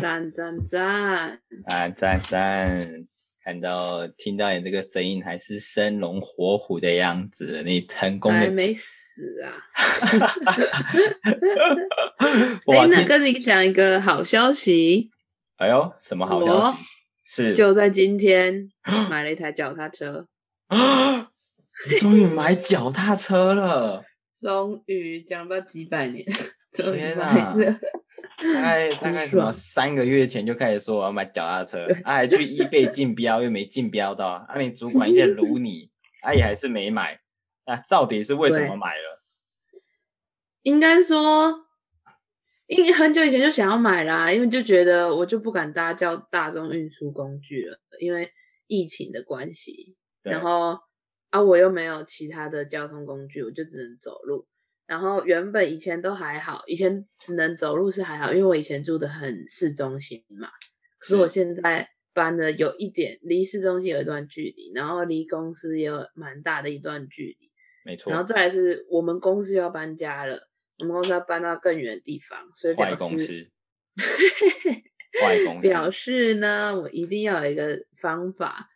赞赞赞啊赞赞！看到听到你这个声音还是生龙活虎的样子，你成功的还没死啊！哎、欸，那跟你讲一个好消息。哎呦，什么好消息？是就在今天 买了一台脚踏车。啊 终于买脚踏车了！终于讲了不知道几百年，终于买了。大概 大概什么三个月前就开始说我要买脚踏车，啊，还去 eBay 竞标又没竞标到，啊，你主管一直卢你，啊，也还是没买，啊，到底是为什么买了？应该说，因很久以前就想要买啦，因为就觉得我就不敢搭叫大众运输工具了，因为疫情的关系，然后啊，我又没有其他的交通工具，我就只能走路。然后原本以前都还好，以前只能走路是还好，因为我以前住的很市中心嘛。可是我现在搬的有一点离市中心有一段距离，然后离公司也有蛮大的一段距离。没错。然后再来是我们公司又要搬家了，我们公司要搬到更远的地方，所以表示，坏公司。坏公司。表示呢，我一定要有一个方法。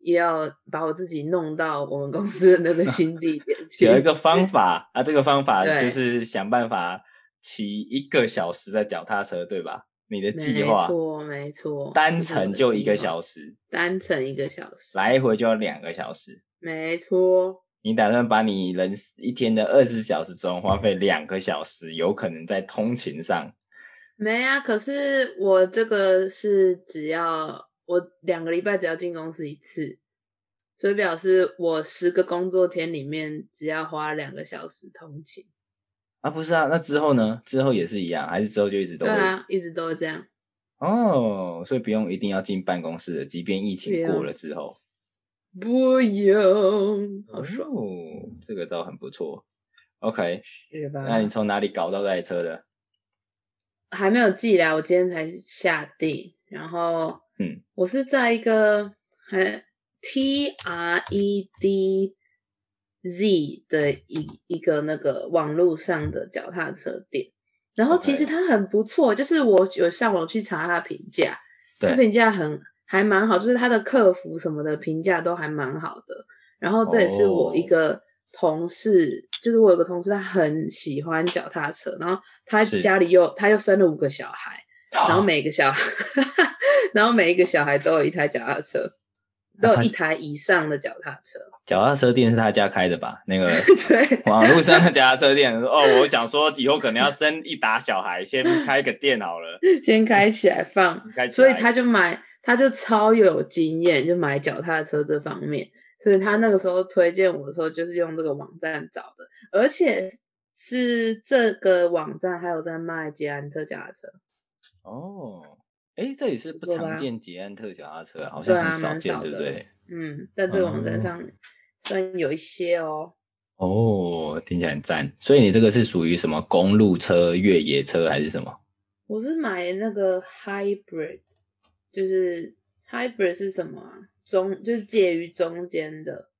也要把我自己弄到我们公司的那个新地点去。有一个方法啊，这个方法就是想办法骑一个小时的脚踏车，对吧？你的计划？没错，没错。单程就一个小时，单程一个小时，来回就要两个小时。没错。你打算把你人一天的二十小时中花费两个小时，有可能在通勤上？没啊，可是我这个是只要。我两个礼拜只要进公司一次，所以表示我十个工作天里面只要花两个小时通勤。啊，不是啊，那之后呢？之后也是一样，还是之后就一直都会？对啊，一直都是这样。哦，所以不用一定要进办公室的，即便疫情过了之后，不用，好爽哦，这个倒很不错。OK，那你从哪里搞到这台车的？还没有寄来，我今天才下订，然后。嗯，我是在一个很 T R E D Z 的一一个那个网络上的脚踏车店，然后其实它很不错.就是我有上网去查它的评价，它评价很还蛮好，就是它的客服什么的评价都还蛮好的。然后这也是我一个同事，Oh. 就是我有个同事，他很喜欢脚踏车，然后他家里又他又生了五个小孩。然后每个小孩，然后每一个小孩都有一台脚踏车，都有一台以上的脚踏车。脚踏车店是他家开的吧？那个 对，网络上的脚踏车店。哦，我想说以后可能要生一打小孩，先开个店好了，先开起来放。开起来。所以他就买，他就超有经验，就买脚踏车这方面。所以他那个时候推荐我的时候，就是用这个网站找的，而且是这个网站还有在卖捷安特脚踏车。哦，哎，这里是不常见捷安特脚踏车，好像很少见，对不对？嗯，在这个网站上算有一些哦。哦，听起来很赞。所以你这个是属于什么公路车、越野车还是什么？我是买那个 hybrid，就是 hybrid 是什么啊？中就是介于中间的。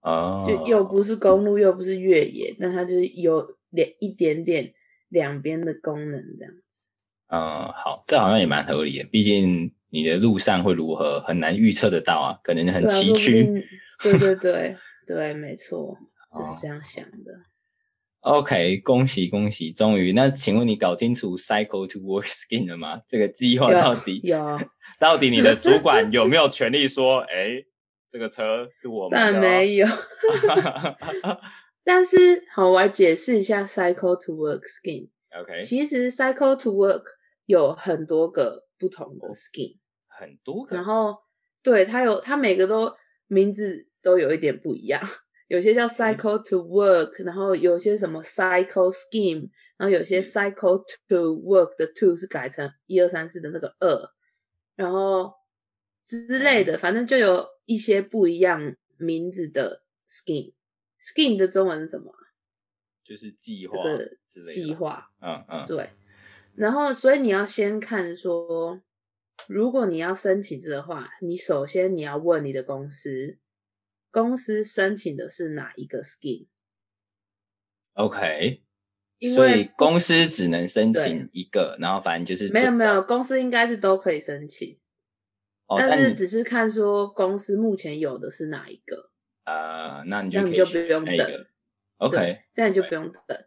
哦，就又不是公路，又不是越野，但它就是有两一点点两边的功能这样。嗯，好，这好像也蛮合理的。毕竟你的路上会如何，很难预测得到啊，可能很崎岖。对对对对，没错，就是这样想的。OK，恭喜恭喜，终于。那请问你搞清楚 Cycle to Work Scheme 了吗？这个计划到底有？有 到底你的主管 有没有权利说，哎、欸，这个车是我们的、哦？但没有。但是好，我来解释一下 Cycle to Work Scheme。OK，其实 Cycle to Work。有很多个不同的 scheme，很多个。然后，对，它有，它每个都名字都有一点不一样。有些叫 cycle to work，嗯，然后有些什么 cycle scheme，然后有些 cycle to work 的 to 是改成一二三四的那个二，然后之类的，反正就有一些不一样名字的 scheme。scheme 的中文是什么？就是计划之类的，计划。嗯嗯，对。然后，所以你要先看说，如果你要申请这个的话，你首先你要问你的公司，公司申请的是哪一个 scheme？OK，所以公司只能申请一个，然后反正就是没有没有，公司应该是都可以申请，哦、但是只是看说公司目前有的是哪一个。呃，那你就那你就不用等，OK，这样你就不用等。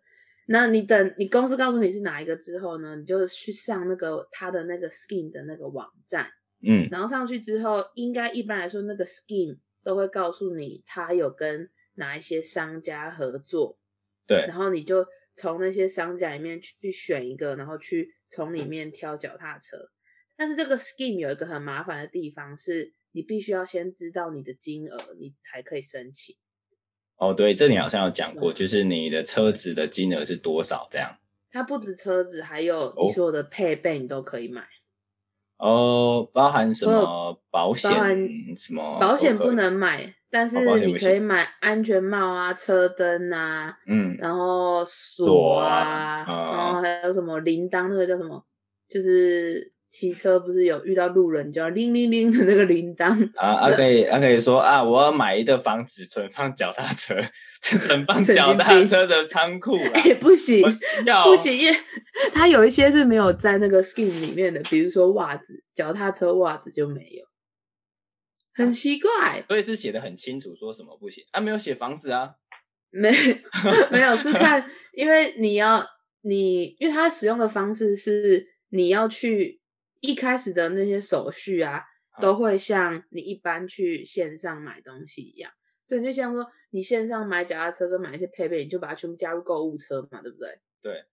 那你等你公司告诉你是哪一个之后呢，你就去上那个他的那个 scheme 的那个网站，嗯，然后上去之后，应该一般来说那个 scheme 都会告诉你他有跟哪一些商家合作，对，然后你就从那些商家里面去选一个，然后去从里面挑脚踏车。但是这个 scheme 有一个很麻烦的地方是，你必须要先知道你的金额，你才可以申请。哦，对，这你好像有讲过，就是你的车子的金额是多少这样。它不止车子，还有你所有的配备，你都可以买。哦，包含什么保险？包含什么？保险不能买，但是你可以买安全帽啊、车灯啊，嗯，然后锁啊，然后还有什么铃铛，那个叫什么？就是。骑车不是有遇到路人就要铃铃铃的那个铃铛 啊啊可以啊可以说啊，我要买一个房子存放脚踏车，存放脚踏车的仓库。哎、欸，不行，不行，因为它有一些是没有在那个 scheme 里面的，比如说袜子，脚踏车袜子就没有，很奇怪。啊、所以是写的很清楚，说什么不行啊？没有写房子啊？没 没有是看，因为你要你，因为它使用的方式是你要去。一开始的那些手续啊，都会像你一般去线上买东西一样，所以就像说你线上买脚踏车跟买一些配备，你就把它全部加入购物车嘛，对不对？对。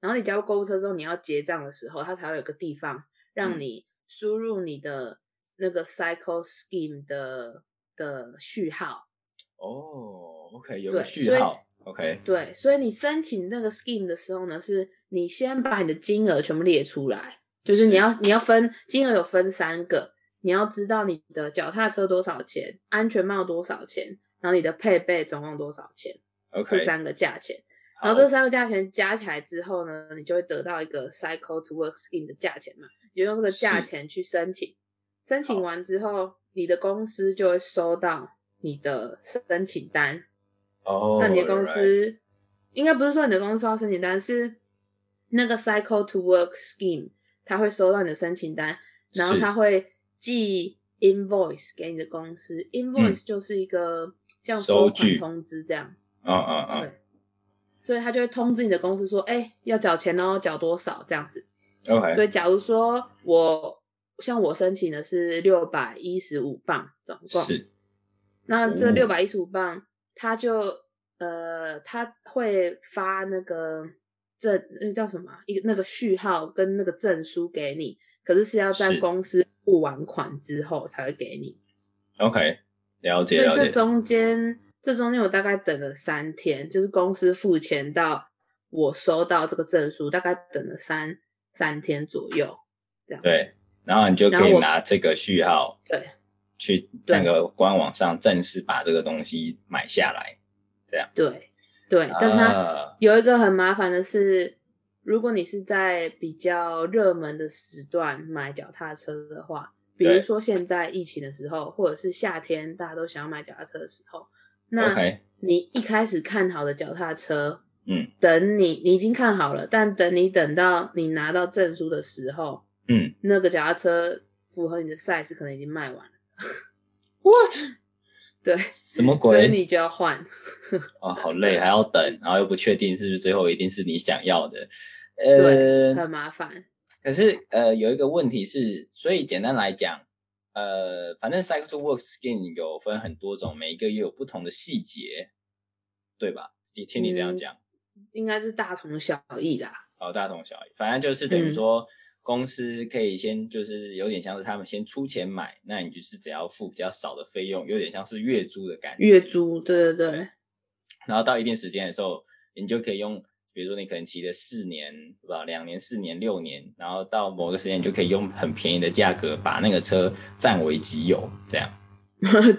然后你加入购物车之后，你要结账的时候，它才会有个地方让你输入你的那个 Cycle Scheme 的的序号。哦，OK，有个序号，OK。对，所以你申请那个 Scheme 的时候呢，是你先把你的金额全部列出来。就是你要你要分金额有分三个，你要知道你的脚踏车多少钱，安全帽多少钱，然后你的配备总共多少钱，OK，这三个价钱，然后这三个价钱加起来之后呢，你就会得到一个 Cycle to Work Scheme 的价钱嘛，你就用这个价钱去申请，申请完之后，你的公司就会收到你的申请单，哦，oh, 那你的公司.应该不是说你的公司收到申请单，是那个 Cycle to Work Scheme。他会收到你的申请单，然后他会寄 invoice 给你的公司。invoice 就是一个像收款通知这样。嗯嗯嗯。对。所以他就会通知你的公司说：“哎、欸，要缴钱哦，缴多少这样子。” OK。所以假如说我像我申请的是六百一十五磅总共，是。那这六百一十五磅，他就呃他会发那个。证那叫什么？一个那个序号跟那个证书给你，可是是要在公司付完款之后才会给你。OK，了解了解。这中间这中间我大概等了三天，就是公司付钱到我收到这个证书，大概等了三三天左右，这样。对，然后你就可以拿这个序号，对，去那个官网上正式把这个东西买下来，这样。对。对，但它有一个很麻烦的是，如果你是在比较热门的时段买脚踏车的话，比如说现在疫情的时候，或者是夏天大家都想要买脚踏车的时候，那你一开始看好的脚踏车，嗯，等你你已经看好了，但等你等到你拿到证书的时候，嗯，那个脚踏车符合你的 size 可能已经卖完了。What？对，什么 鬼？所以你就要换。哦，好累，还要等，然后又不确定是不是最后一定是你想要的，呃，很麻烦。可是呃，有一个问题是，所以简单来讲，呃，反正 Cycle to Work Scheme 有分很多种，每一个也有不同的细节，对吧？听你这样讲，嗯、应该是大同小异啦。哦，大同小异，反正就是等于说。嗯公司可以先就是有点像是他们先出钱买，那你就是只要付比较少的费用，有点像是月租的感觉。月租，对对对。然后到一定时间的时候，你就可以用，比如说你可能骑了四年，对吧？两年、四年、六年，然后到某个时间，你就可以用很便宜的价格把那个车占为己有，这样。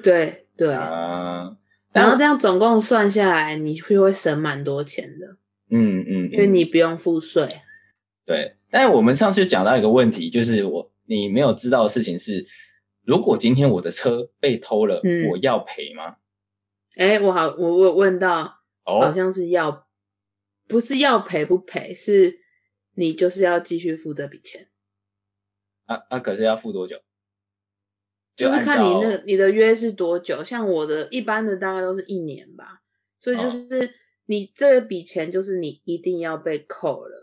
对 对。啊、呃。然后这样总共算下来，你就会省蛮多钱的。嗯嗯。嗯，因为你不用付税。对。但我们上次讲到一个问题，就是我你没有知道的事情是，如果今天我的车被偷了，嗯、我要赔吗？哎，我好，我我问到，哦、好像是要不是要赔不赔，是你就是要继续付这笔钱。啊啊！可是要付多久？就，就是看你那你的约是多久。像我的一般的大概都是一年吧，所以就是你这笔钱就是你一定要被扣了。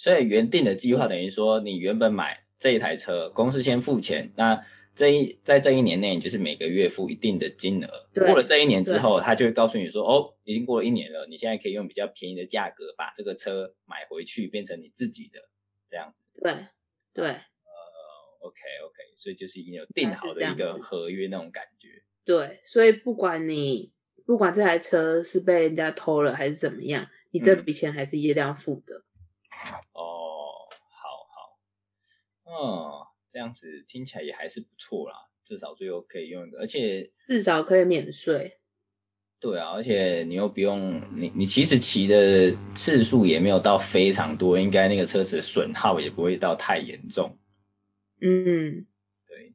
所以原定的计划等于说，你原本买这一台车，公司先付钱，那。这一在这一年内，你就是每个月付一定的金额。过了这一年之后，他就会告诉你说：“哦，已经过了一年了，你现在可以用比较便宜的价格把这个车买回去，变成你自己的这样子。”对对。呃，OK OK，所以就是已经有定好的一个合约那种感觉。对，所以不管你不管这台车是被人家偷了还是怎么样，你这笔钱还是一定要付的。嗯、哦，好好，嗯。这样子听起来也还是不错啦，至少最后可以用一个，而且至少可以免税。对啊，而且你又不用你你其实骑的次数也没有到非常多，应该那个车子的损耗也不会到太严重。嗯，对，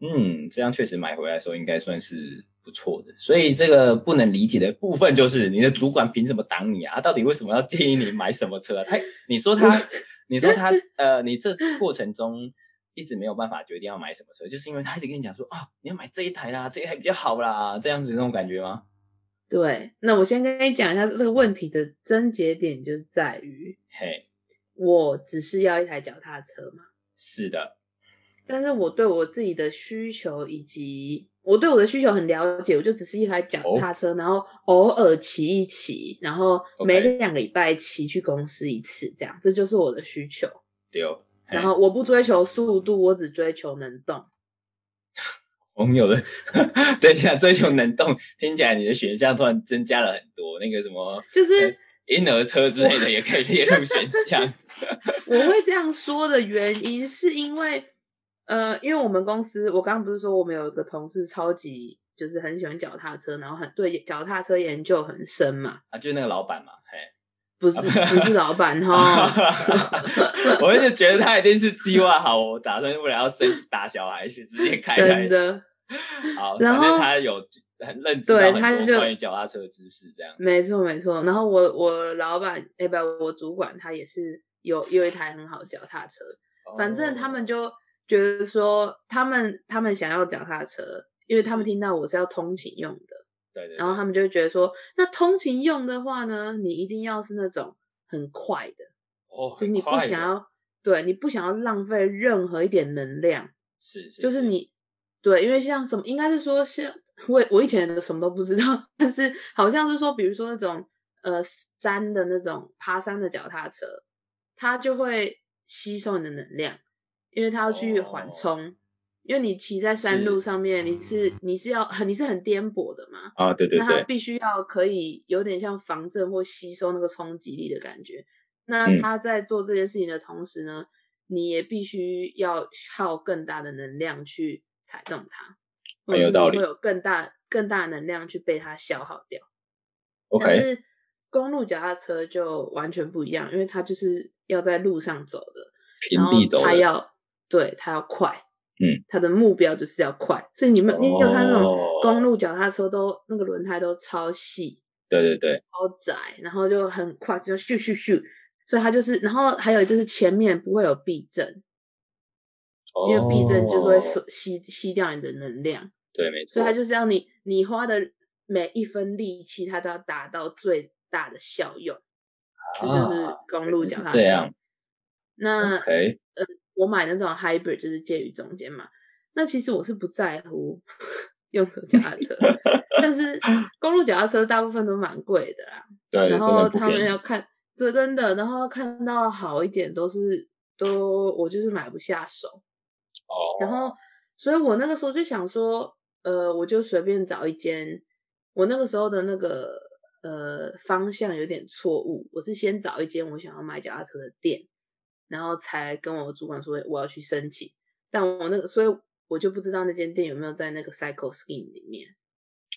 嗯，这样确实买回来的时候应该算是不错的。所以这个不能理解的部分就是，你的主管凭什么挡你啊？他到底为什么要建议你买什么车啊？他你说他你说他呃，你这过程中。一直没有办法决定要买什么车，就是因为他一直跟你讲说啊，你要买这一台啦，这一台比较好啦，这样子那种感觉吗？对，那我先跟你讲一下这个问题的症结点，就是在于，嘿，我只是要一台脚踏车嘛。是的，但是我对我自己的需求以及我对我的需求很了解，我就只是一台脚踏车，哦、然后偶尔骑一骑，然后每两个礼拜骑去公司一次，这样，这就是我的需求。对哦。然后我不追求速度，我只追求能动。朋友的，等一下，追求能动，听起来你的选项突然增加了很多。那个什么，就是婴儿车之类的也可以列入选项。我会这样说的原因，是因为，呃，因为我们公司，我刚刚不是说我们有一个同事超级就是很喜欢脚踏车，然后很对脚踏车研究很深嘛。啊，就是那个老板嘛，嘿。不是不是老板哈，我一直觉得他一定是计划好，我打算为了要生打小孩去直接开开。真的，好，然后他有很认真，对，他就关于脚踏车的知识这样。没错没错，然后我我老板哎不，我主管他也是有有一台很好的脚踏车，反正他们就觉得说他们他们想要脚踏车，因为他们听到我是要通勤用的。对对，然后他们就会觉得说，那通勤用的话呢，你一定要是那种很快的哦，就你不想要，对，你不想要浪费任何一点能量，是是，就是你对，因为像什么，应该是说像我我以前的什么都不知道，但是好像是说，比如说那种呃山的那种爬山的脚踏车，它就会吸收你的能量，因为他要去缓冲。哦因为你骑在山路上面，是你是你是要很你是很颠簸的嘛？啊，对对对，那它必须要可以有点像防震或吸收那个冲击力的感觉。那他在做这件事情的同时呢，嗯、你也必须要耗更大的能量去踩动它，很有道理，或者是会有更大更大的能量去被它消耗掉。OK，但是公路脚踏车就完全不一样，因为它就是要在路上走的，平地走的，它要对它要快。嗯，他的目标就是要快，所以你们你有看那种公路脚踏车都那个轮胎都超细，对对对，超窄，然后就很快就咻咻咻，所以它就是，然后还有就是前面不会有避震，哦、因为避震就是会吸吸掉你的能量，对，没错，所以它就是要你你花的每一分力气，它都要达到最大的效用，啊、这就是公路脚踏车。那。我买那种 hybrid 就是介于中间嘛，那其实我是不在乎 用手脚踏车，但是 公路脚踏车大部分都蛮贵的啦。对，然后他们要看，对，真的，然后看到好一点都是都我就是买不下手。哦。然后，所以我那个时候就想说，呃，我就随便找一间。我那个时候的那个呃方向有点错误，我是先找一间我想要买脚踏车的店。然后才跟我主管说我要去申请，但我那个，所以我就不知道那间店有没有在那个 Cycle Scheme 里面。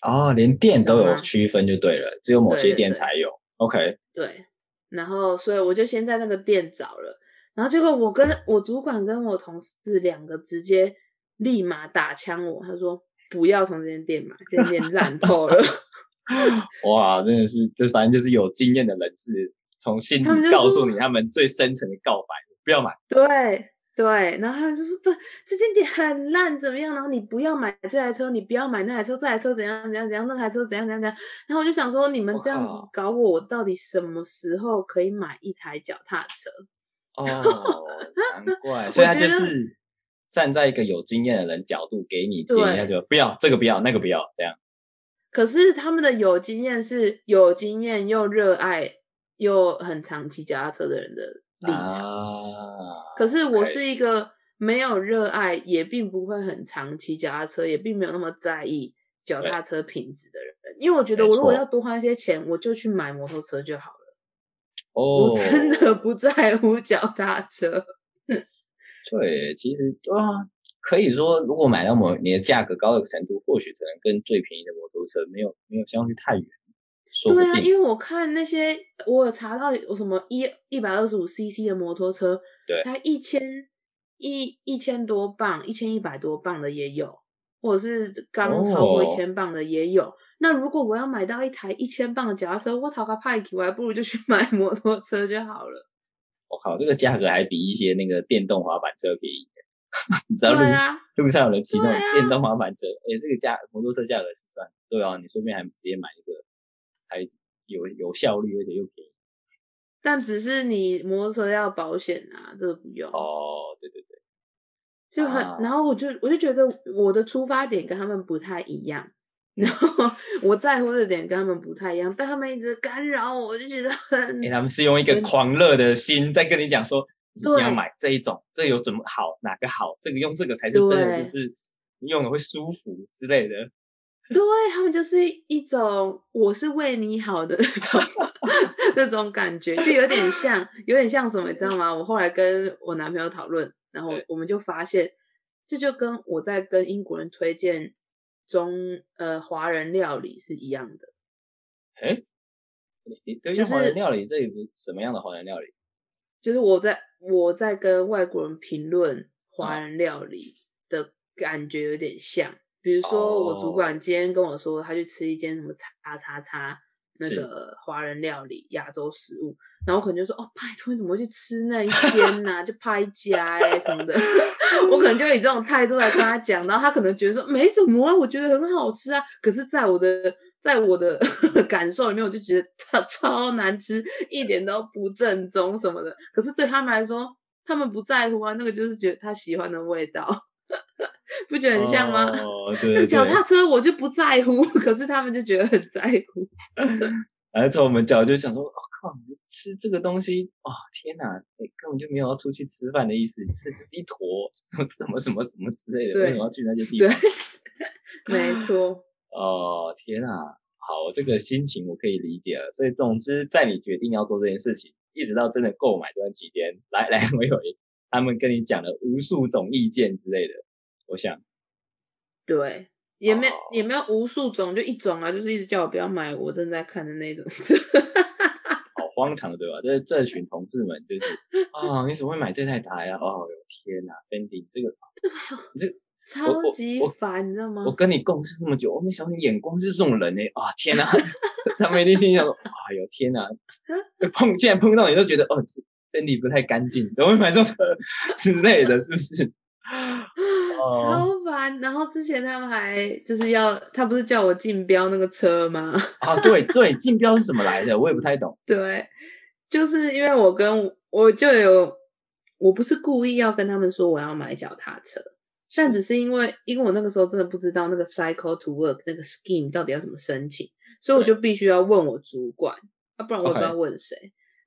哦，连店都有区分就对了，只有某些店才有。OK。对，然后所以我就先在那个店找了，然后结果我跟我主管跟我同事两个直接立马打枪我，他说不要从这间店买，这间店烂透了。哇，真的是，这反正就是有经验的人士。从心里告诉你他们最深层的告白，不要买。对。对，然后他们就说这这间店很烂，怎么样？然后你不要买这台车，你不要买那台车，这台车怎样怎样怎样，那台车怎样怎样怎样。然后我就想说，你们这样子搞我，我到底什么时候可以买一台脚踏车？哦，难怪，所以他就是站在一个有经验的人角度给你建议，他就不要这个，不要那个，不要这样。可是他们的有经验是有经验又热爱又很常骑脚踏车的人的。立场，啊、可是我是一个没有热爱，也并不会很常骑脚踏车，也并没有那么在意脚踏车品质的人。因为我觉得，我如果要多花一些钱，我就去买摩托车就好了。哦，我真的不在乎脚踏车。对，其实啊，可以说，如果买到某，你的价格高的程度，或许只能跟最便宜的摩托车没有没有相距太远。对啊，因为我看那些，我有查到有什么一一百二十五 CC 的摩托车，对，才一千一一千多磅，一千一百多磅的也有，或者是刚超过一千磅的也有。Oh. 那如果我要买到一台一千磅的脚踏车，我讨个派克，我还不如就去买 摩托车就好了。我靠，这个价格还比一些那个电动滑板车便宜。你知道路上、啊、路上有人骑那种电动滑板车，哎、啊欸，这个价摩托车价格是算对啊，你顺便还直接买一个。还有有效率，而且又便宜，但只是你摩托车要保险啊，这个不用哦。对对对，就很，啊、然后我就我就觉得我的出发点跟他们不太一样，然后我在乎的点跟他们不太一样，但他们一直干扰我，我就觉得很。欸、他们是用一个狂热的心在跟你讲说，你要买这一种，这有怎么好，哪个好，这个用这个才是真的，就是你用了会舒服之类的。对，他们就是一种我是为你好的 那种 那种感觉，就有点像，有点像什么，你知道吗？我后来跟我男朋友讨论，然后我们就发现，这就跟我在跟英国人推荐中呃华人料理是一样的。哎，你推荐华人料理，这里是什么样的华人料理？就是我在我在跟外国人评论华人料理的感觉有点像。比如说，我主管今天跟我说，他去吃一间什么叉叉叉那个华人料理亚洲食物，然后我可能就说，哦，拜托你怎么会去吃那一间呢？就拍家哎什么的，我可能就以这种态度来跟他讲，然后他可能觉得说没什么啊，我觉得很好吃啊。可是，在我的在我的感受里面，我就觉得它超难吃，一点都不正宗什么的。可是对他们来说，他们不在乎啊，那个就是觉得他喜欢的味道。不觉得很像吗？哦，对，对，脚踏车我就不在乎，可是他们就觉得很在乎。而且我们脚就想说，我、哦、靠，吃这个东西，哦天哪，你根本就没有要出去吃饭的意思，吃就是一坨什么什么什么什么之类的，对为什么要去那些地方？对，没错。哦天哪，好，这个心情我可以理解了。所以总之，在你决定要做这件事情，一直到真的购买这段期间，来来回回，他们跟你讲了无数种意见之类的。我想，对，也没有、oh. 也没有无数种，就一种啊，就是一直叫我不要买我正在看的那种，好荒唐，对吧？这这群同志们就是啊、哦，你怎么会买这台台啊？哦，天哪，Fendi 这个，这个超级烦，你知道吗？我跟你共事这么久，我没想到你眼光是这种人呢。啊、哦，天哪，他们一定心想说，哎呦天哪，碰现在碰到你都觉得哦，Fendi 不太干净，怎么会买这种 之类的，是不是？超烦！然后之前他们还就是要，他不是叫我竞标那个车吗？啊，对对，竞标是怎么来的？我也不太懂。对，就是因为我跟我就有，我不是故意要跟他们说我要买脚踏车，但只是因为，因为我那个时候真的不知道那个 cycle to work 那个 scheme 到底要怎么申请，所以我就必须要问我主管，啊，不然我也不知道问谁。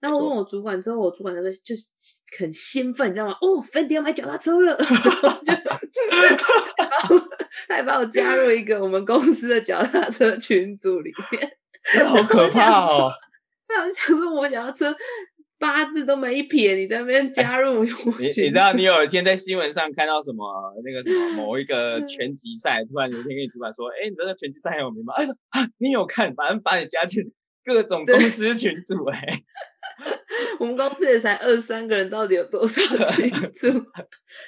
然后我问我主管之后，我主管那个就是很兴奋，你知道吗？哦，Fendi 要买脚踏车了，就 他还把我加入一个我们公司的脚踏车群组里面，好 可怕哦！那我想说，我脚踏车八字都没一撇，你在那边加入你你知道你有一天在新闻上看到什么那个什么某一个拳击赛，突然有一天跟你主管说：“哎，你这个拳击赛很有名吗？”他说：“啊，你有看？反正把你加进各种公司群组，哎。” 我们公司也才二十三个人，到底有多少 群主？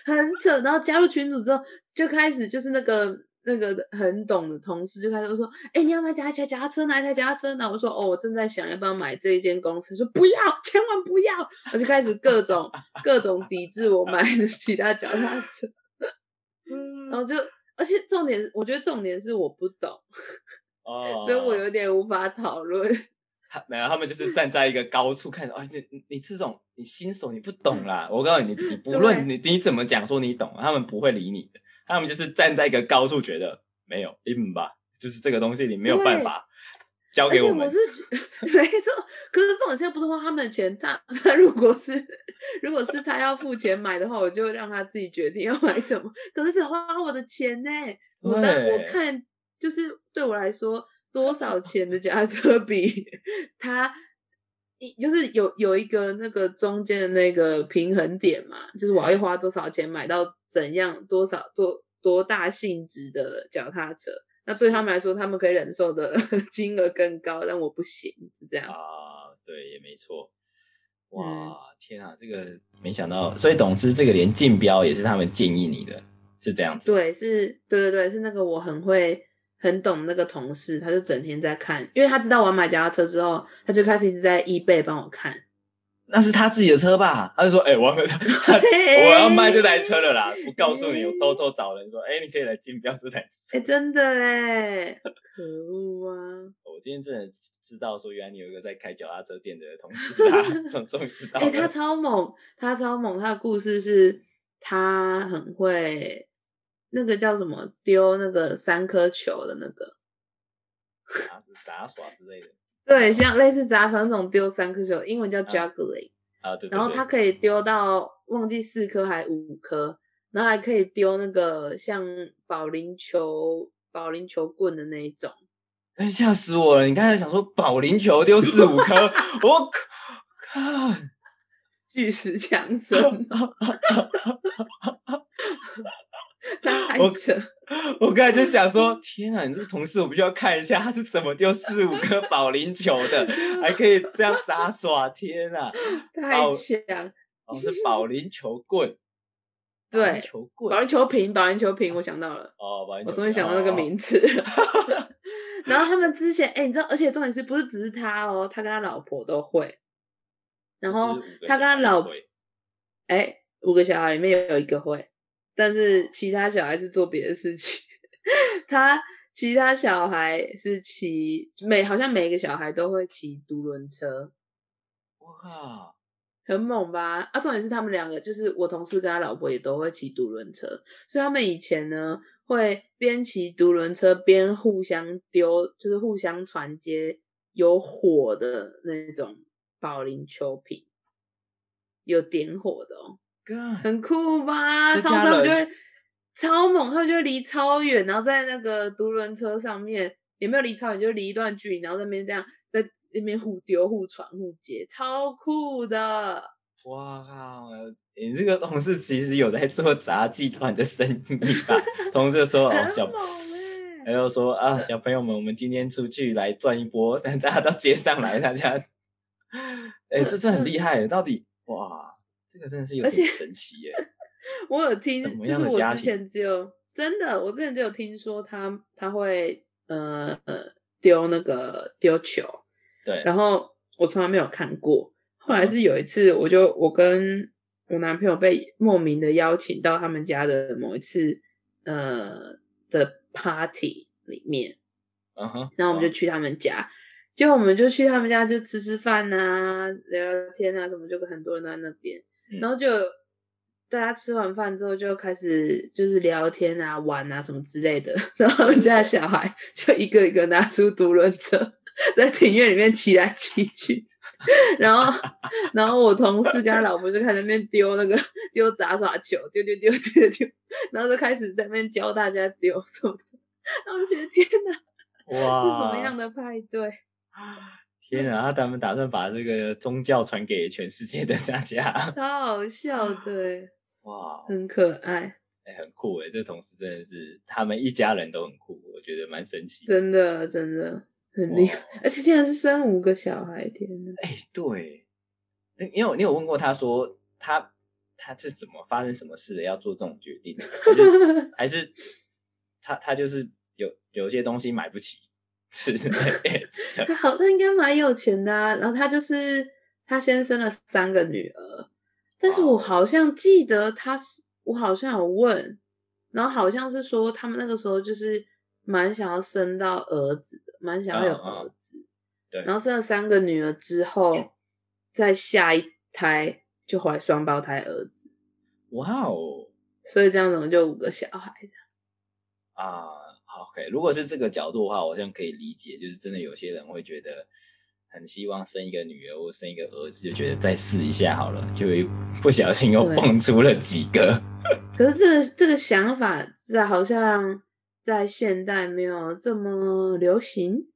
很扯。然后加入群主之后，就开始就是那个那个很懂的同事就开始说：“哎、欸，你要买哪一台脚踏车？哪一台脚踏车？”然后我说：“哦，我正在想要不要买这一间公司。”说：“不要，千万不要！”我就开始各种各种抵制我买的 其他脚踏车。然后就，而且重点，我觉得重点是我不懂哦，所以我有点无法讨论。没有，他们就是站在一个高处看，哦，你你你这种你新手你不懂啦。我告诉你，你 不论你你怎么讲说你懂，他们不会理你的。他们就是站在一个高处，觉得没有，嗯吧，就是这个东西你没有办法交给我们。我 是没错，可是这种钱不是花他们的钱，他 他如果是如果是他要付钱买的话，我就让他自己决定要买什么。可是是花我的钱呢，我但我看就是对我来说，多少钱的脚踏车比他一就是有有一个那个中间的那个平衡点嘛，就是我要花多少钱买到怎样多少多多大性质的脚踏车，那对他们来说，他们可以忍受的 金额更高，但我不行，是这样啊？对，也没错。哇，嗯、天啊，这个没想到，所以董事这个连竞标也是他们建议你的，是这样子？对，是，对对对，是那个我很会。很懂那个同事，他就整天在看，因为他知道我要买脚踏车之后，他就开始一直在 eBay 帮我看。那是他自己的车吧？他就说：“哎、欸，我要，我要卖这台车了啦！”不告诉你，我偷偷找人说：“哎、欸，你可以来竞标这台车。欸”哎，真的哎，可恶啊！我今天真的知道说，原来你有一个在开脚踏车店的同事，是他 终于知道。哎、欸，他超猛，他超猛，他的故事是他很会。那个叫什么？丢那个三颗球的那个，杂耍之类的。对，像类似杂耍那种丢三颗球，英文叫 juggling 啊。啊，对，对，对。然后它可以丢到忘记四颗还五颗，然后还可以丢那个像保龄球、保龄球棍的那一种。哎，吓死我了！你刚才想说保龄球丢四五颗，我靠，巨石强森。我我刚才就想说，天啊，你这个同事，我必须要看一下他是怎么丢四五颗保龄球的，还可以这样杂耍，天啊，太强！哦，是保龄球棍，对，球棍，保龄球瓶，保龄球瓶，我想到了，哦，保龄球，我终于想到那个名词。哦、然后他们之前，哎、欸，你知道，而且重点是不是只是他哦，他跟他老婆都会，然后他跟他老婆，哎、欸，五个小孩里面有一个会。但是其他小孩是做别的事情，他其他小孩是骑每好像每个小孩都会骑独轮车，哇，很猛吧？啊，重点是他们两个就是我同事跟他老婆也都会骑独轮车，所以他们以前呢会边骑独轮车边互相丢，就是互相传接有火的那种保龄球瓶，有点火的哦。很酷吧？超他们就会超猛，他们就会离超远，然后在那个独轮车上面，也没有离超远，就离一段距离，然后在那边这样在那边互丢、互传、互接，超酷的！哇靠！你这个同事其实有在做杂技团的生意吧？同事说：“ 哦，小，还有说啊，小朋友们，我们今天出去来赚一波，大家到街上来，大家，哎、欸，这这很厉害，到底哇！”这个真的是有点神奇耶！我有听，就是我之前只有真的，我之前只有听说他他会呃呃丢那个丢球，对，然后我从来没有看过。后来是有一次，我就我跟我男朋友被莫名的邀请到他们家的某一次呃的 party 里面，嗯哼，然后我们就去他们家。结果我们就去他们家就吃吃饭啊，聊聊天啊什么，就跟很多人都在那边。然后就大家吃完饭之后就开始就是聊天啊、玩啊什么之类的。然后他们家的小孩就一个一个拿出独轮车，在庭院里面骑来骑去。然后，然后我同事跟他老婆就开始那边丢那个丢杂耍球，丢丢丢丢丢，然后就开始在那边教大家丢什么的。然后我就觉得天哪，哇，是什么样的派对？天啊！他们打算把这个宗教传给全世界的大家，超好笑的，哇，很可爱，哎、欸，很酷哎！这同事真的是，他们一家人都很酷，我觉得蛮神奇，真的，真的很厉害，而且竟然是生五个小孩，天哪！哎、欸，对，因为你有问过他说，他他是怎么发生什么事的，要做这种决定，还是 还是他他就是有有些东西买不起，是他 好，他应该蛮有钱的啊。然后他就是他先生了三个女儿，但是我好像记得他是，我好像有问，然后好像是说他们那个时候就是蛮想要生到儿子的，蛮想要有儿子。对，然后生了三个女儿之后，再下一胎就怀双胞胎儿子。哇哦！所以这样怎么就五个小孩啊，OK，如果是这个角度的话，我好像可以理解，就是真的有些人会觉得很希望生一个女儿或生一个儿子，就觉得再试一下好了，就会 不小心又蹦出了几个。可是这个这个想法在好像在现代没有这么流行。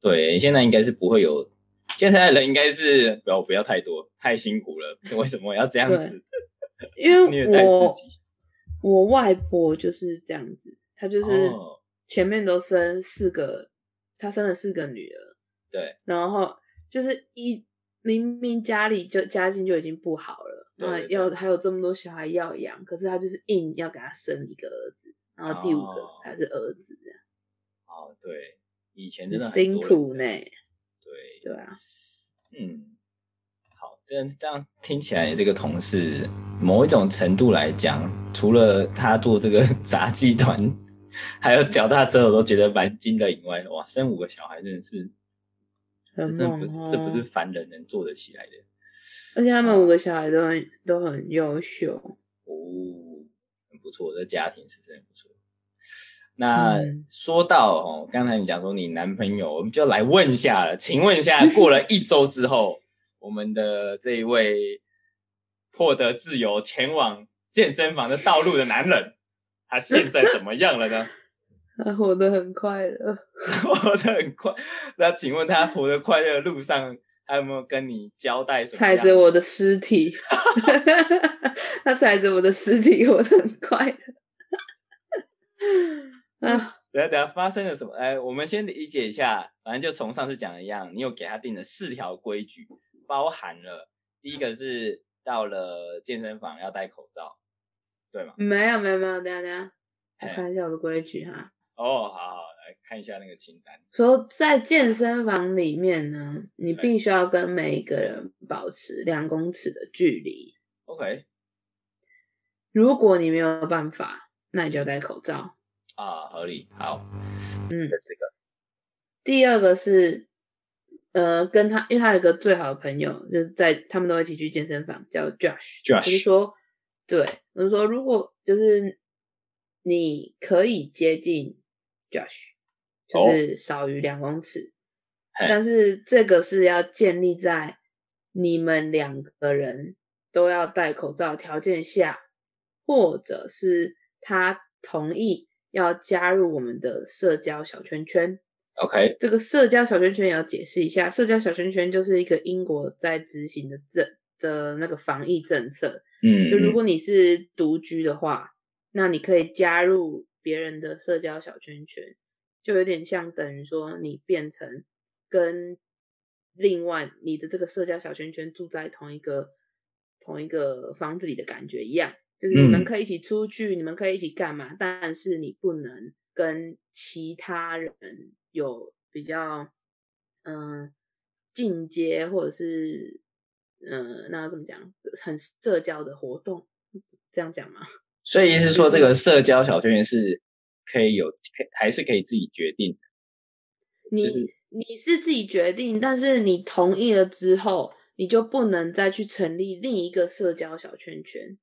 对，现在应该是不会有，现在的人应该是不要不要太多，太辛苦了，为什么要这样子？因为我我外婆就是这样子，她就是前面都生四个，他生了四个女儿，对，然后就是一明明家里就家境就已经不好了，那要还有这么多小孩要养，可是他就是硬要给他生一个儿子，然后第五个还是儿子这样。哦，对，以前真的很辛苦呢。对对啊，嗯。好这样这样听起来，这个同事某一种程度来讲，除了他做这个 杂技团，还有脚踏车，我都觉得蛮惊的以外，哇，生五个小孩真的是，这真的不是，这不是凡人能做得起来的。而且他们五个小孩都很都很优秀哦，很不错，这家庭是真的不错。那说到哦，刚才你讲说你男朋友，我们就来问一下了，请问一下，过了一周之后。我们的这一位获得自由前往健身房的道路的男人，他现在怎么样了呢？他活得很快乐，活得很快。那请问他活得快乐的路上，他有没有跟你交代什么？踩着我的尸体，他踩着我的尸体活得很快乐。啊，等下等下发生了什么？哎，我们先理解一下，反正就从上次讲的一样，你有给他定了四条规矩。包含了第一个是到了健身房要戴口罩，对吗？没有没有没有，等下等下，我看一下我的规矩哈。哦，好好来看一下那个清单。说在健身房里面呢，你必须要跟每一个人保持两公尺的距离。OK。如果你没有办法，那你就要戴口罩。啊，合理。好，嗯，这个。第二个是。呃，跟他，因为他有一个最好的朋友，就是在他们都一起去健身房，叫 Josh。Josh，就是说，对，我是说，如果就是你可以接近 Josh，就是少于两公尺，oh. 但是这个是要建立在你们两个人都要戴口罩条件下，或者是他同意要加入我们的社交小圈圈。OK，这个社交小圈圈也要解释一下，社交小圈圈就是一个英国在执行的政的那个防疫政策。嗯，就如果你是独居的话，那你可以加入别人的社交小圈圈，就有点像等于说你变成跟另外你的这个社交小圈圈住在同一个同一个房子里的感觉一样，就是你们可以一起出去，嗯、你们可以一起干嘛，但是你不能跟其他人。有比较嗯进阶或者是嗯那要怎么讲很社交的活动，这样讲吗？所以意思说这个社交小圈圈是可以有，还是可以自己决定的？你你是自己决定，但是你同意了之后，你就不能再去成立另一个社交小圈圈。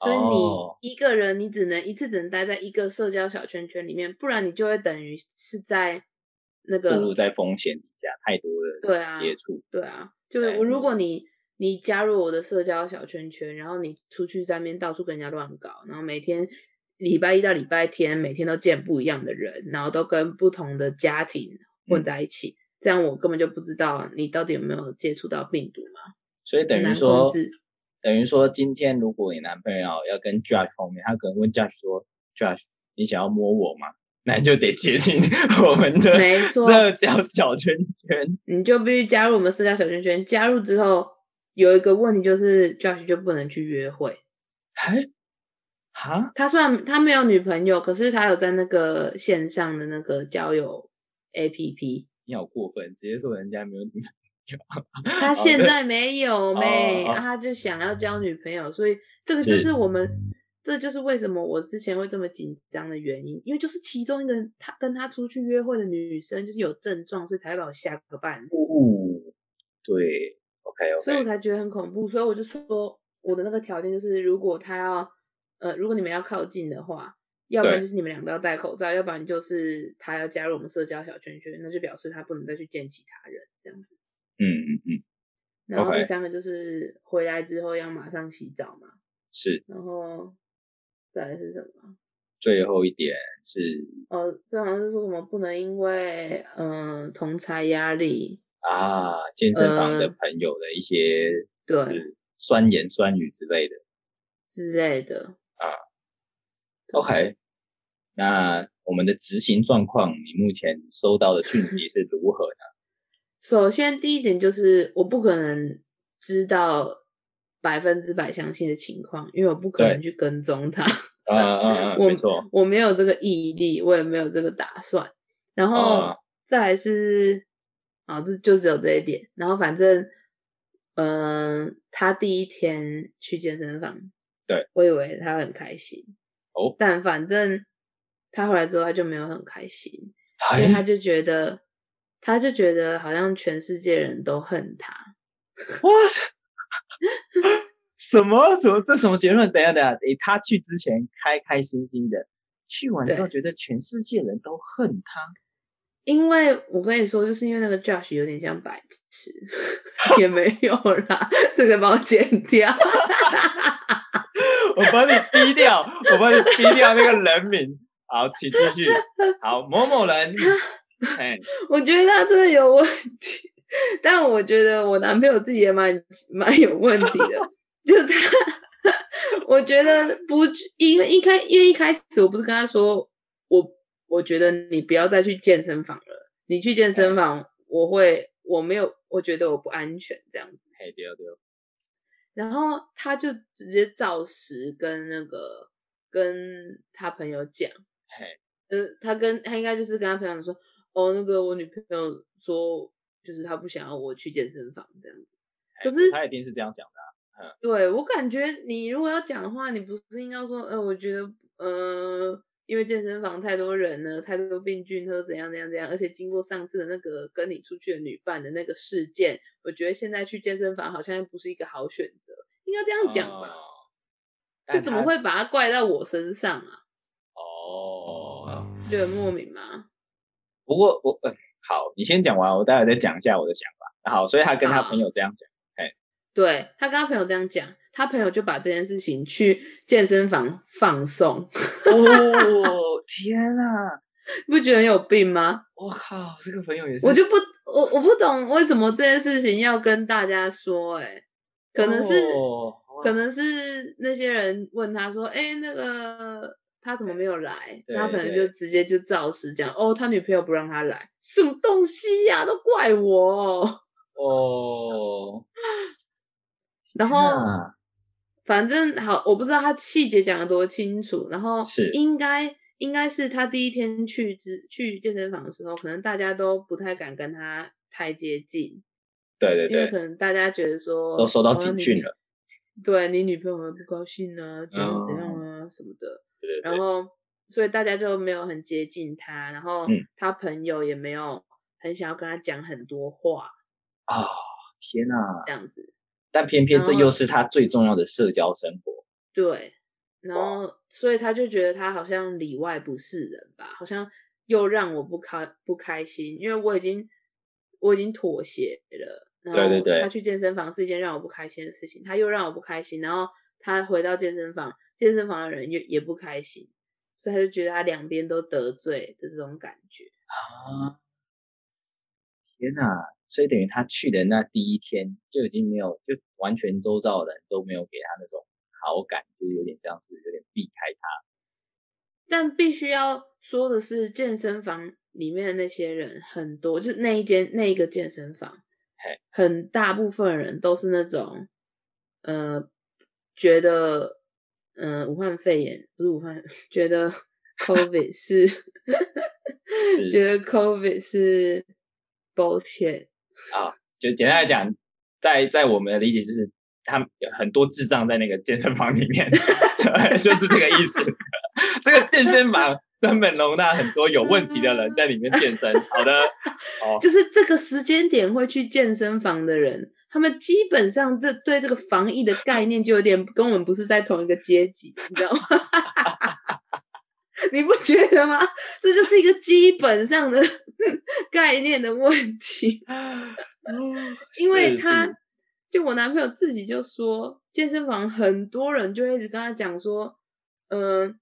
所以你一个人，你只能一次只能待在一个社交小圈圈里面，不然你就会等于是在。那个暴露在风险底下，太多的对啊接触，对啊，就是如果你你加入我的社交小圈圈，然后你出去在那边到处跟人家乱搞，然后每天礼拜一到礼拜天每天都见不一样的人，然后都跟不同的家庭混在一起，嗯、这样我根本就不知道你到底有没有接触到病毒嘛。所以等于说，等于说今天如果你男朋友要跟 Josh 后面，他可能问 Josh 说：“Josh，你想要摸我吗？” 那就得接近 我们的社交小圈圈，你就必须加入我们社交小圈圈。加入之后有一个问题，就是 Josh 就不能去约会。哎，哈，他虽然他没有女朋友，可是他有在那个线上的那个交友 APP。你好过分，直接说人家没有女朋友。他现在没有妹、他就想要交女朋友，所以这个就是我们，这就是为什么我之前会这么紧张的原因，因为就是其中一个他跟他出去约会的女生就是有症状，所以才把我吓个半死。哦，对，OK OK，所以我才觉得很恐怖，所以我就说我的那个条件就是，如果他要，呃，如果你们要靠近的话，要不然就是你们两个要戴口罩，要不然就是他要加入我们社交小圈圈，那就表示他不能再去见其他人这样子。嗯嗯嗯，然后第三个就是回来之后要马上洗澡嘛，是，然后再来是什么？最后一点是哦，这好像是说什么不能因为嗯、呃、同侪压力啊，健身房的朋友的一些、呃、对酸言酸语之类的之类的啊。OK，那我们的执行状况，你目前收到的讯 息是如何呢？首先，第一点就是我不可能知道百分之百相信的情况，因为我不可能去跟踪他。啊啊啊！我没错，我没有这个毅力，我也没有这个打算。然后再来是，啊，这就只有这一点。然后反正，嗯、呃，他第一天去健身房，对，我以为他会很开心。哦，但反正他回来之后，他就没有很开心，因为他就觉得。他就觉得好像全世界人都恨他。哇！什么？什么？这什么结论？等一下，等一下。诶，他去之前开开心心的，去完之后觉得全世界人都恨他。因为我跟你说，就是因为那个 Josh 有点像白痴，也没有啦。这个帮我剪掉。我帮你逼掉，我帮你逼掉那个人名。好，请继续。好，某某人。哎 我觉得他真的有问题，但我觉得我男朋友自己也蛮蛮有问题的。就是他，我觉得不，因为一开，因为一开始我不是跟他说，我我觉得你不要再去健身房了，你去健身房，我会我没有，我觉得我不安全这样子。嘿，对对。然后他就直接照实跟那个跟他朋友讲，嘿，呃，他跟他应该就是跟他朋友说。哦，那个我女朋友说，就是他不想要我去健身房这样子。可是他一定是这样讲的啊。嗯，对，我感觉你如果要讲的话，你不是应该说，呃，我觉得，呃，因为健身房太多人了，太多病菌，他说怎样怎样怎样，而且经过上次的那个跟你出去的女伴的那个事件，我觉得现在去健身房好像不是一个好选择，应该这样讲吧？哦，这怎么会把它怪到我身上啊？哦，就很莫名吗。不过我呃好，你先讲完，我待会再讲一下我的想法。好，所以他跟他朋友这样讲，哎，对，他跟他朋友这样讲，他朋友就把这件事情去健身房放送。哦天啊，不觉得很有病吗？我靠，这个朋友也是，我就不我我不懂为什么这件事情要跟大家说，哎，可能是、哦、可能是那些人问他说，哎，那个。他怎么没有来？他可能就直接就照实讲哦，他女朋友不让他来，什么东西呀、啊？都怪我哦。然后反正好，我不知道他细节讲得多清楚。然后是应该应该是他第一天去之去健身房的时候，可能大家都不太敢跟他太接近。对对对，因为可能大家觉得说都收到警讯了。对你女朋友会不高兴啊？怎样怎样啊？什么的。对然后，所以大家就没有很接近他，然后他朋友也没有很想要跟他讲很多话啊、哦！天哪，这样子。但偏偏这又是他最重要的社交生活。对，然后所以他就觉得他好像里外不是人吧，好像又让我不开不开心，因为我已经我已经妥协了。对对对，他去健身房是一件让我不开心的事情，他又让我不开心，然后他回到健身房。健身房的人也也不开心，所以他就觉得他两边都得罪的这种感觉啊！天哪！所以等于他去的那第一天就已经没有，就完全周遭的人都没有给他那种好感，就是有点像是有点避开他。但必须要说的是，健身房里面的那些人很多，就是那一间那一个健身房，很大部分人都是那种呃觉得。嗯、呃，武汉肺炎不是武汉，觉得 COVID 是，是觉得 COVID 是 bullshit 啊，就简单来讲，在在我们的理解就是，他们有很多智障在那个健身房里面，就是这个意思。这个健身房专门容纳很多有问题的人在里面健身。好的，哦，就是这个时间点会去健身房的人。他们基本上这对这个防疫的概念就有点跟我们不是在同一个阶级，你知道吗？你不觉得吗？这就是一个基本上的 概念的问题。因为他就我男朋友自己就说，健身房很多人就一直跟他讲说，嗯、呃，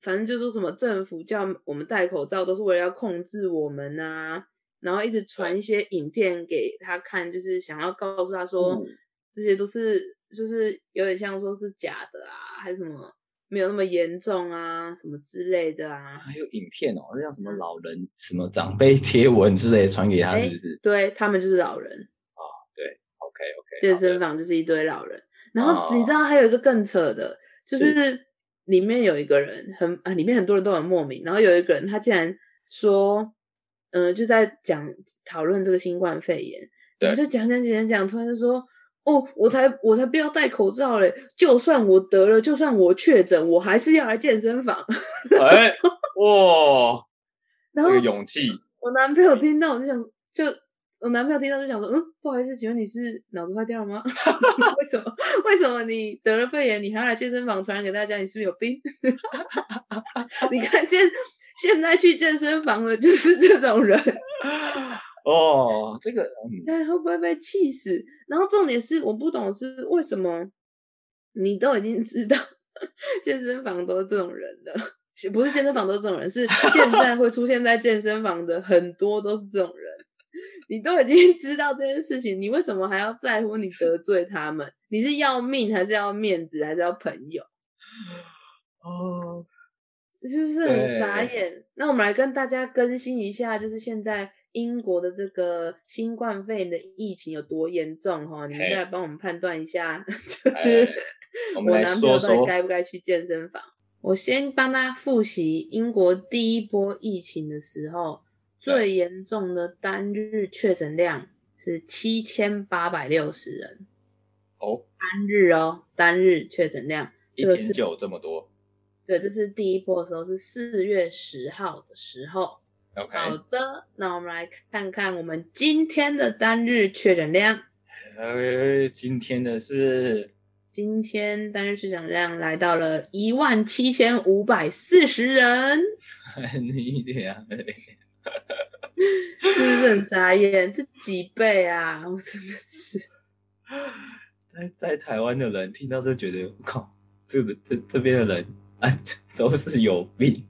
反正就说什么政府叫我们戴口罩都是为了要控制我们啊。然后一直传一些影片给他看，就是想要告诉他说，嗯、这些都是就是有点像说是假的啊，还是什么没有那么严重啊，什么之类的啊。还有影片哦，像什么老人、嗯、什么长辈贴文之类传给他，是不是？对，他们就是老人。哦，对，OK OK。健身房就是一堆老人。然后你知道还有一个更扯的，就是里面有一个人很啊，里面很多人都很莫名。然后有一个人他竟然说。嗯、呃，就在讲讨论这个新冠肺炎，然后就讲讲讲讲，突然就说：“哦，我才我才不要戴口罩嘞！就算我得了，就算我确诊，我还是要来健身房。欸 ”哎，哇！然后这个勇气，我男朋友听到我就想，就我男朋友听到就想说：“嗯，不好意思，请问你是脑子坏掉了吗？为什么？为什么你得了肺炎，你还要来健身房传染给大家？你是不是有病？你看见。”现在去健身房的就是这种人哦，这个，哎，会不会被气死？然后重点是，我不懂是为什么你都已经知道健身房都是这种人了，不是健身房都是这种人，是现在会出现在健身房的很多都是这种人。你都已经知道这件事情，你为什么还要在乎？你得罪他们，你是要命还是要面子还是要朋友？哦。是不是很傻眼？那我们来跟大家更新一下，就是现在英国的这个新冠肺炎的疫情有多严重哈？你们再来帮我们判断一下，就是我男朋友到底该不该去健身房？我先帮他复习英国第一波疫情的时候，最严重的单日确诊量是七千八百六十人哦，单日哦，单日确诊量一天就有这么多。对，这是第一波的时候，是四月十号的时候。OK，好的，那我们来看看我们今天的单日确诊量。呃，今天的是，今天单日确诊量来到了一万七千五百四十人。你俩，是不是很傻眼？这几倍啊！我真的是，在在台湾的人听到都觉得，靠，这个这这边的人。啊，都是有病。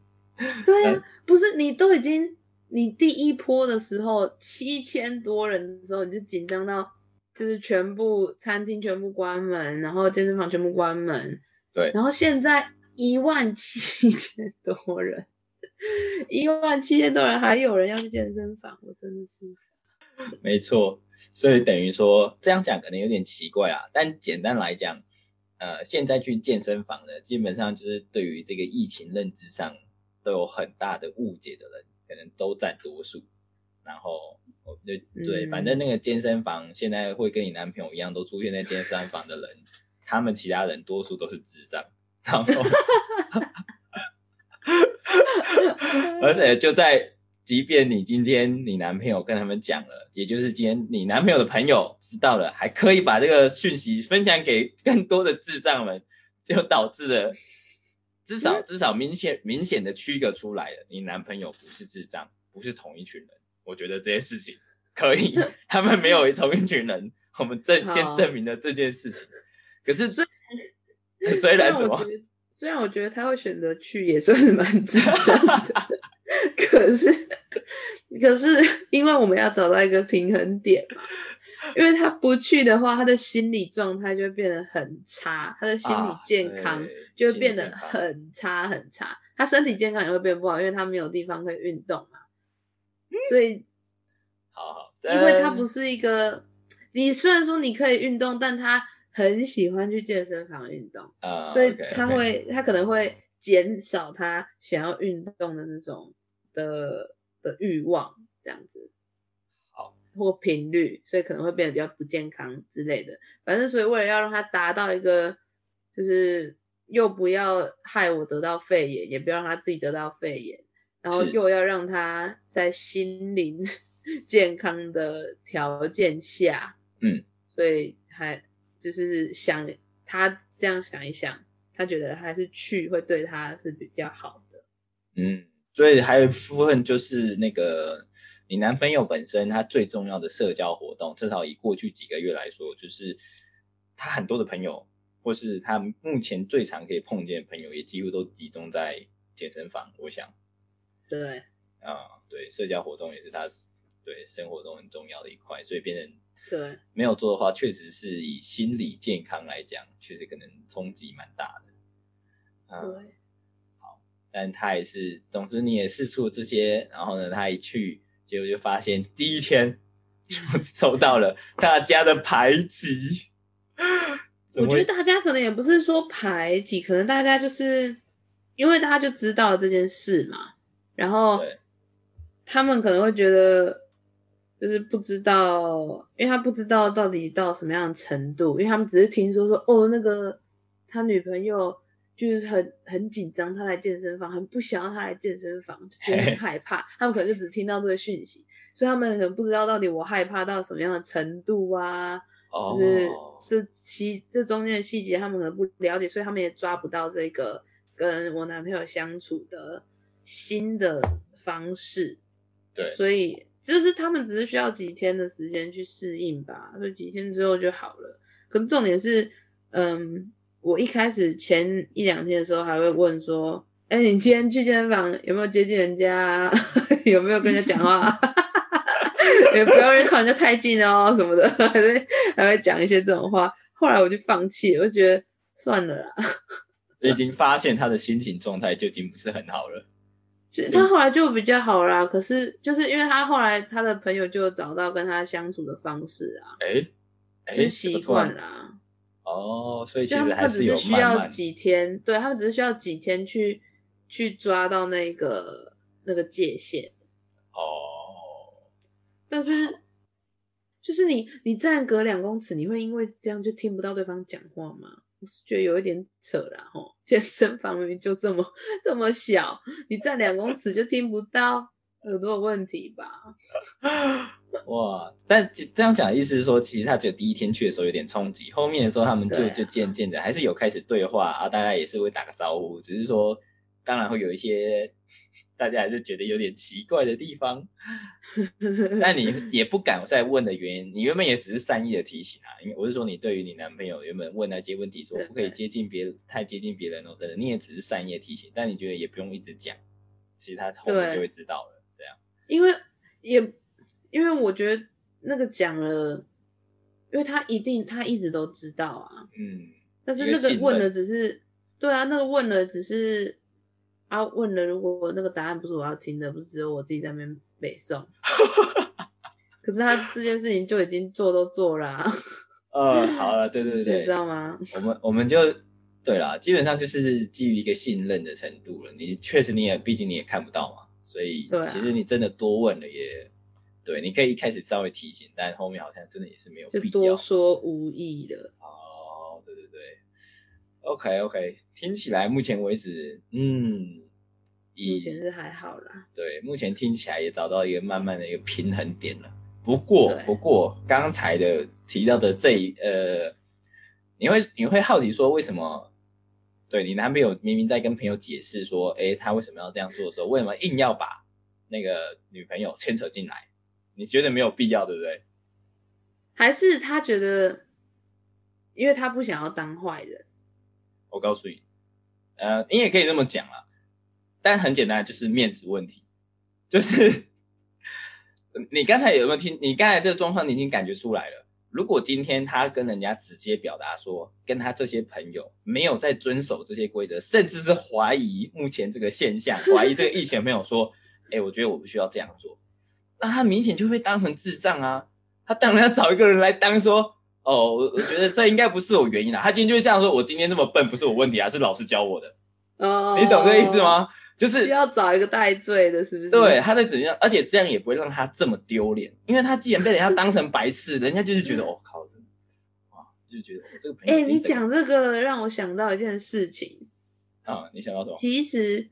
对啊，不是你都已经，你第一波的时候七千多人的时候，你就紧张到，就是全部餐厅全部关门，然后健身房全部关门。对，然后现在一万七千多人，一万七千多人还有人要去健身房，我真的是。没错，所以等于说这样讲可能有点奇怪啊，但简单来讲。呃，现在去健身房的，基本上就是对于这个疫情认知上都有很大的误解的人，可能都占多数。然后，就对，反正那个健身房现在会跟你男朋友一样，都出现在健身房的人，他们其他人多数都是智障。然后，而且就在。即便你今天你男朋友跟他们讲了，也就是今天你男朋友的朋友知道了，还可以把这个讯息分享给更多的智障们，就导致了至少至少明显明显的区隔出来了，你男朋友不是智障，不是同一群人。我觉得这件事情可以，他们没有同一群人，我们证先证明了这件事情。可是虽虽然什么？虽然我觉得他会选择去，也算是蛮智障的。可是，可是，因为我们要找到一个平衡点嘛，因为他不去的话，他的心理状态就会变得很差，他的心理健康就会变得很差很差，他身体健康也会变不好，因为他没有地方可以运动嘛。所以，好好，因为他不是一个，你虽然说你可以运动，但他很喜欢去健身房运动啊，所以他会，他可能会减少他想要运动的那种的的欲望，这样子，好，或频率，所以可能会变得比较不健康之类的。反正，所以为了要让他达到一个，就是又不要害我得到肺炎，也不要让他自己得到肺炎，然后又要让他在心灵 健康的条件下，嗯，所以还。就是想他这样想一想，他觉得还是去会对他是比较好的。嗯，所以还有一部分就是那个你男朋友本身他最重要的社交活动，至少以过去几个月来说，就是他很多的朋友，或是他目前最常可以碰见的朋友，也几乎都集中在健身房。我想，对，啊，对，社交活动也是他对生活中很重要的一块，所以变成。对，没有做的话，确实是以心理健康来讲，确实可能冲击蛮大的。嗯、对，好，但他也是，总之你也试出了这些，然后呢，他一去，结果就发现第一天 就受到了大家的排挤。我觉得大家可能也不是说排挤，可能大家就是因为大家就知道这件事嘛，然后他们可能会觉得。就是不知道，因为他不知道到底到什么样的程度，因为他们只是听说说哦，那个他女朋友就是很很紧张，他来健身房，很不想要他来健身房，就觉得很害怕。他们可能就只听到这个讯息，所以他们可能不知道到底我害怕到什么样的程度啊，就是这其这中间的细节他们可能不了解，所以他们也抓不到这个跟我男朋友相处的新的方式。对，所以。就是他们只是需要几天的时间去适应吧，所以几天之后就好了。可是重点是，嗯，我一开始前一两天的时候还会问说：“哎、欸，你今天去健身房有没有接近人家？有没有跟人家讲话？也不要人靠人家太近哦，什么的，还会还会讲一些这种话。”后来我就放弃，我就觉得算了啦。已经发现他的心情状态就已经不是很好了。他后来就比较好啦，可是就是因为他后来他的朋友就找到跟他相处的方式啊，哎、欸，就习惯啦。哦，所以其实还是有慢慢，他只是需要几天，对，他们只是需要几天去去抓到那个那个界限。哦，但是就是你你站隔两公尺，你会因为这样就听不到对方讲话吗？我是觉得有一点扯啦，吼，健身房明明就这么这么小，你站两公尺就听不到，耳朵有问题吧？哇！但这样讲的意思是说，其实他只有第一天去的时候有点冲击，后面的时候他们就就渐渐的还是有开始对话啊，大家也是会打个招呼，只是说当然会有一些。大家还是觉得有点奇怪的地方，但你也不敢再问的原因，你原本也只是善意的提醒啊。因为我是说，你对于你男朋友原本问那些问题，说不可以接近别人，太接近别人哦，等等，你也只是善意的提醒，但你觉得也不用一直讲，其实他后面就会知道了。因为也因为我觉得那个讲了，因为他一定他一直都知道啊，嗯，但是那个问的只是，对啊，那个问的只是。啊、问了，如果那个答案不是我要听的，不是只有我自己在那边背诵。可是他这件事情就已经做都做了、啊。呃，好了，对对对，你知道吗？我们我们就对啦，基本上就是基于一个信任的程度了。你确实你也，毕竟你也看不到嘛，所以其实你真的多问了也对，你可以一开始稍微提醒，但后面好像真的也是没有必要，就多说无益的。哦，对对对，OK OK，听起来目前为止，嗯。目前是还好啦，对，目前听起来也找到一个慢慢的一个平衡点了。不过，不过刚才的提到的这一呃，你会你会好奇说为什么？对，你男朋友明明在跟朋友解释说，哎，他为什么要这样做的时候，为什么硬要把那个女朋友牵扯进来？你觉得没有必要，对不对？还是他觉得，因为他不想要当坏人？我告诉你，呃，你也可以这么讲啊。但很简单，就是面子问题。就是 你刚才有没有听？你刚才这个状况，你已经感觉出来了。如果今天他跟人家直接表达说，跟他这些朋友没有在遵守这些规则，甚至是怀疑目前这个现象，怀疑这个疫情，没有说，哎，我觉得我不需要这样做，那他明显就会当成智障啊！他当然要找一个人来当说，哦，我我觉得这应该不是我原因啦。他今天就这样说，我今天这么笨不是我问题啊，是老师教我的。哦，你懂这意思吗？就是要找一个代罪的，是不是？对，他在怎样，而且这样也不会让他这么丢脸，因为他既然被人家当成白痴，人家就是觉得，哦靠，真的，哇，就觉得我这个朋友。哎，你讲这个让我想到一件事情。啊，你想到什么？其实，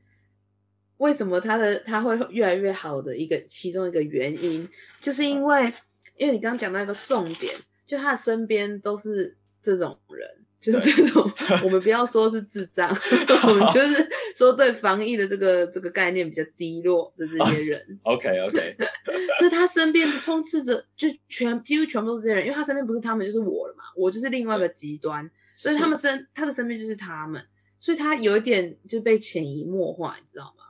为什么他的他会越来越好的一个其中一个原因，就是因为，啊、因为你刚刚讲到一个重点，就他的身边都是这种人。就是这种，我们不要说是智障，我们就是说对防疫的这个这个概念比较低落的这些人。OK OK，就是他身边充斥着，就全几乎全部都是这些人，因为他身边不是他们就是我了嘛，我就是另外一个极端，所以他们身他的身边就是他们，所以他有一点就被潜移默化，你知道吗？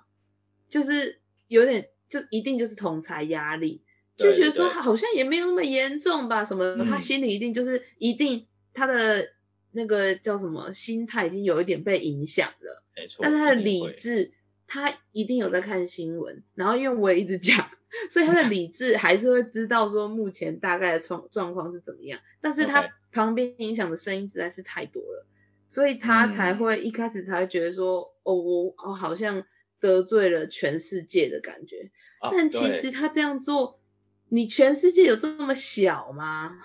就是有点就一定就是同才压力，就觉得说好像也没有那么严重吧，什么的，他心里一定就是一定他的。那个叫什么心态已经有一点被影响了，没错。但是他的理智，他一定有在看新闻，然后因为我也一直讲，所以他的理智还是会知道说目前大概的状状况是怎么样。但是他旁边影响的声音实在是太多了，所以他才会一开始才会觉得说，嗯、哦，我哦好像得罪了全世界的感觉。哦、但其实他这样做，你全世界有这么小吗？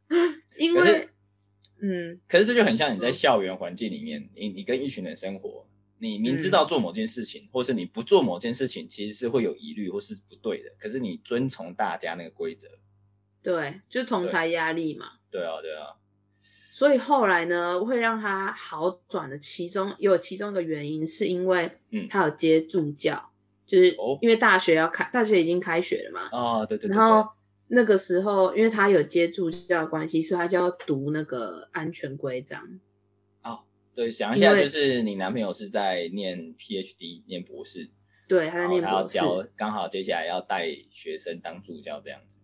因为。嗯，可是这就很像你在校园环境里面，你你跟一群人生活，你明知道做某件事情，嗯、或是你不做某件事情，其实是会有疑虑或是不对的。可是你遵从大家那个规则，对，就同才压力嘛。对啊，对啊。所以后来呢，会让他好转的其中有其中一个原因，是因为他有接助教，嗯、就是因为大学要开，大学已经开学了嘛。哦，对对对，对。然后。那个时候，因为他有接助教的关系，所以他就要读那个安全规章。哦，对，想一下，就是你男朋友是在念 PhD，念博士。对，他在念博士。他要教，刚好接下来要带学生当助教这样子。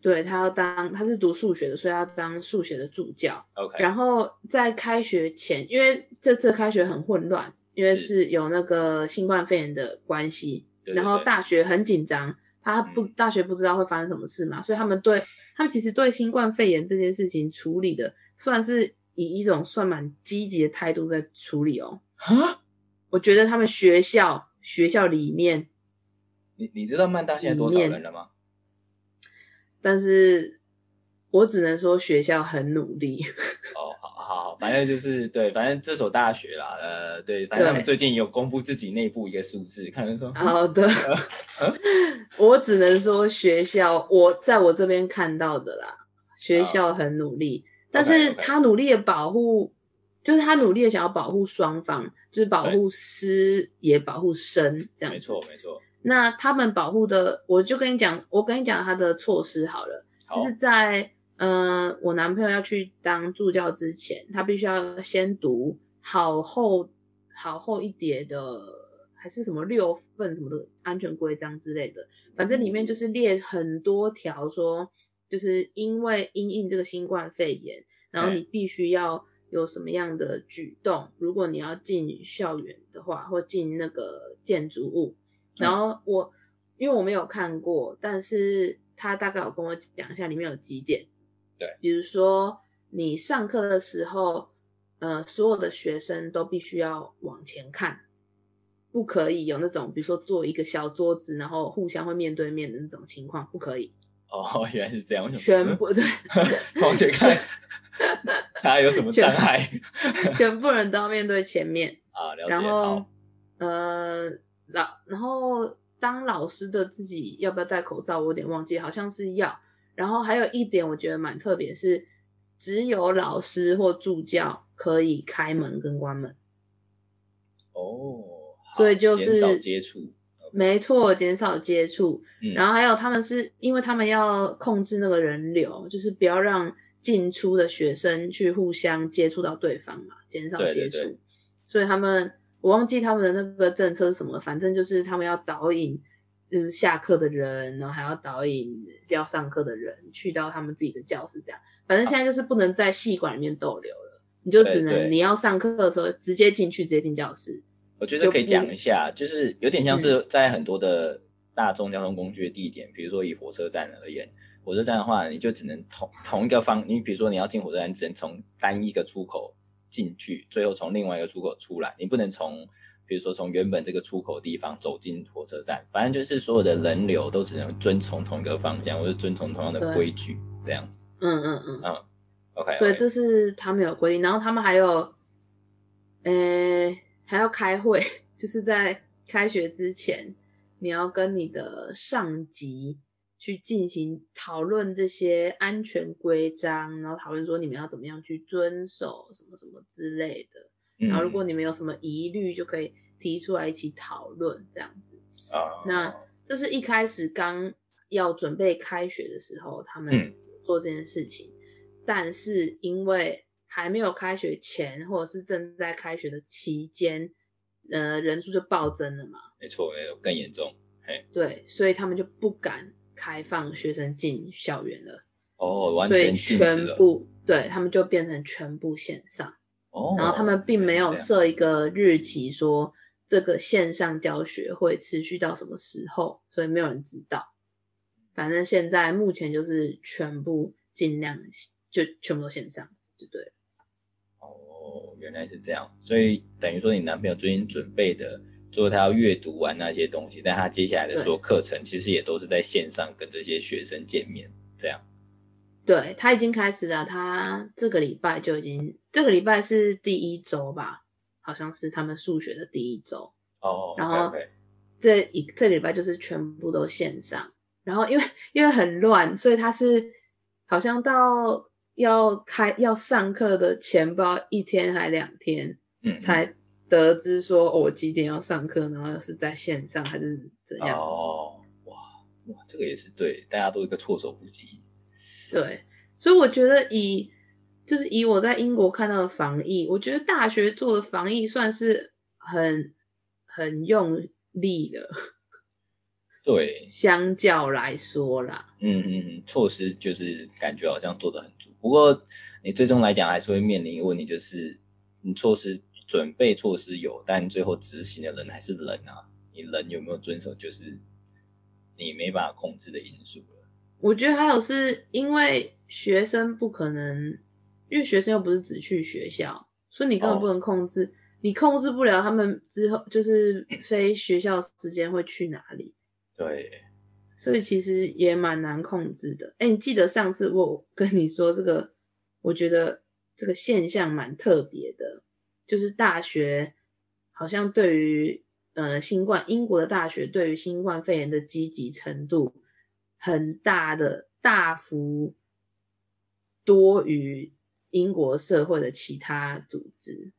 对，他要当，他是读数学的，所以要当数学的助教。OK。然后在开学前，因为这次开学很混乱，因为是有那个新冠肺炎的关系，对对对，然后大学很紧张。他不大学不知道会发生什么事嘛，所以他们对他们其实对新冠肺炎这件事情处理的算是以一种算蛮积极的态度在处理哦。哈，我觉得他们学校学校里面，你你知道曼大现在多少人了吗？但是我只能说学校很努力。哦。好好，反正就是对，反正这所大学啦，呃，对，反正他们最近有公布自己内部一个数字，看能说。好的，我只能说学校，我在我这边看到的啦，学校很努力，但是他努力的保护，就是他努力的想要保护双方，就是保护师也保护生，这样。没错，没错。那他们保护的，我就跟你讲，我跟你讲他的措施好了，就是在。嗯、呃，我男朋友要去当助教之前，他必须要先读好厚、好厚一叠的，还是什么六份什么的安全规章之类的。反正里面就是列很多条，说就是因为因应这个新冠肺炎，然后你必须要有什么样的举动。如果你要进校园的话，或进那个建筑物，然后我因为我没有看过，但是他大概有跟我讲一下里面有几点。对，比如说你上课的时候，呃，所有的学生都必须要往前看，不可以有那种，比如说坐一个小桌子，然后互相会面对面的那种情况，不可以。哦，原来是这样。全部对，往前看，他有什么障碍？全部人都要面对前面啊，了解。然后，呃，老，然后当老师的自己要不要戴口罩？我有点忘记，好像是要。然后还有一点，我觉得蛮特别，是只有老师或助教可以开门跟关门。哦，所以就是减少接触，没错，减少接触。嗯，然后还有他们是因为他们要控制那个人流，就是不要让进出的学生去互相接触到对方嘛，减少接触。对对对。所以他们我忘记他们的那个政策是什么，反正就是他们要导引。就是下课的人，然后还要导引要上课的人去到他们自己的教室，这样。反正现在就是不能在系馆里面逗留了，你就只能你要上课的时候直接进去，直接进教室。我觉得可以讲一下，就，就是有点像是在很多的大众交通工具的地点，嗯、比如说以火车站而言，火车站的话，你就只能同同一个方，你比如说你要进火车站，只能从单一个出口进去，最后从另外一个出口出来，你不能从，比如说从原本这个出口地方走进火车站，反正就是所有的人流都只能遵从同一个方向，或者遵从同样的规矩，这样子。嗯嗯嗯嗯，OK，所以，这是他们有规定，然后他们还有，呃、欸，还要开会，就是在开学之前，你要跟你的上级。去进行讨论这些安全规章，然后讨论说你们要怎么样去遵守什么什么之类的。嗯、然后如果你们有什么疑虑，就可以提出来一起讨论这样子。啊，那这是一开始刚要准备开学的时候，他们做这件事情。嗯、但是因为还没有开学前，或者是正在开学的期间，呃，人数就暴增了嘛。没错，没有更严重。嘿，对，所以他们就不敢。开放学生进校园了哦，完全。所以全部对他们就变成全部线上哦，然后他们并没有设一个日期，说这个线上教学会持续到什么时候，所以没有人知道。反正现在目前就是全部尽量就全部都线上，就对了。哦，原来是这样，所以等于说你男朋友最近准备的。做他要阅读完那些东西，但他接下来的所有课程其实也都是在线上跟这些学生见面，这样。对，他已经开始了，他这个礼拜就已经，这个礼拜是第一周吧，好像是他们数学的第一周。哦。然后这一这个礼拜就是全部都线上，然后因为因为很乱，所以他是好像到要开要上课的前不知道一天还两天，嗯，才。得知说，哦，我几点要上课，然后是在线上还是怎样？哦，哇哇，这个也是对，大家都一个措手不及。对，所以我觉得以就是以我在英国看到的防疫，我觉得大学做的防疫算是很很用力的。对，相较来说啦，嗯嗯嗯，措施就是感觉好像做的很足。不过你最终来讲还是会面临一个问题，就是你措施。准备措施有，但最后执行的人还是人啊！你人有没有遵守，就是你没办法控制的因素了。我觉得还有是因为学生不可能，因为学生又不是只去学校，所以你根本不能控制，哦、你控制不了他们之后就是非学校时间会去哪里。对，所以其实也蛮难控制的。哎、欸，你记得上次我跟你说这个，我觉得这个现象蛮特别的。就是大学好像对于呃新冠，英国的大学对于新冠肺炎的积极程度很大的大幅多于英国社会的其他组织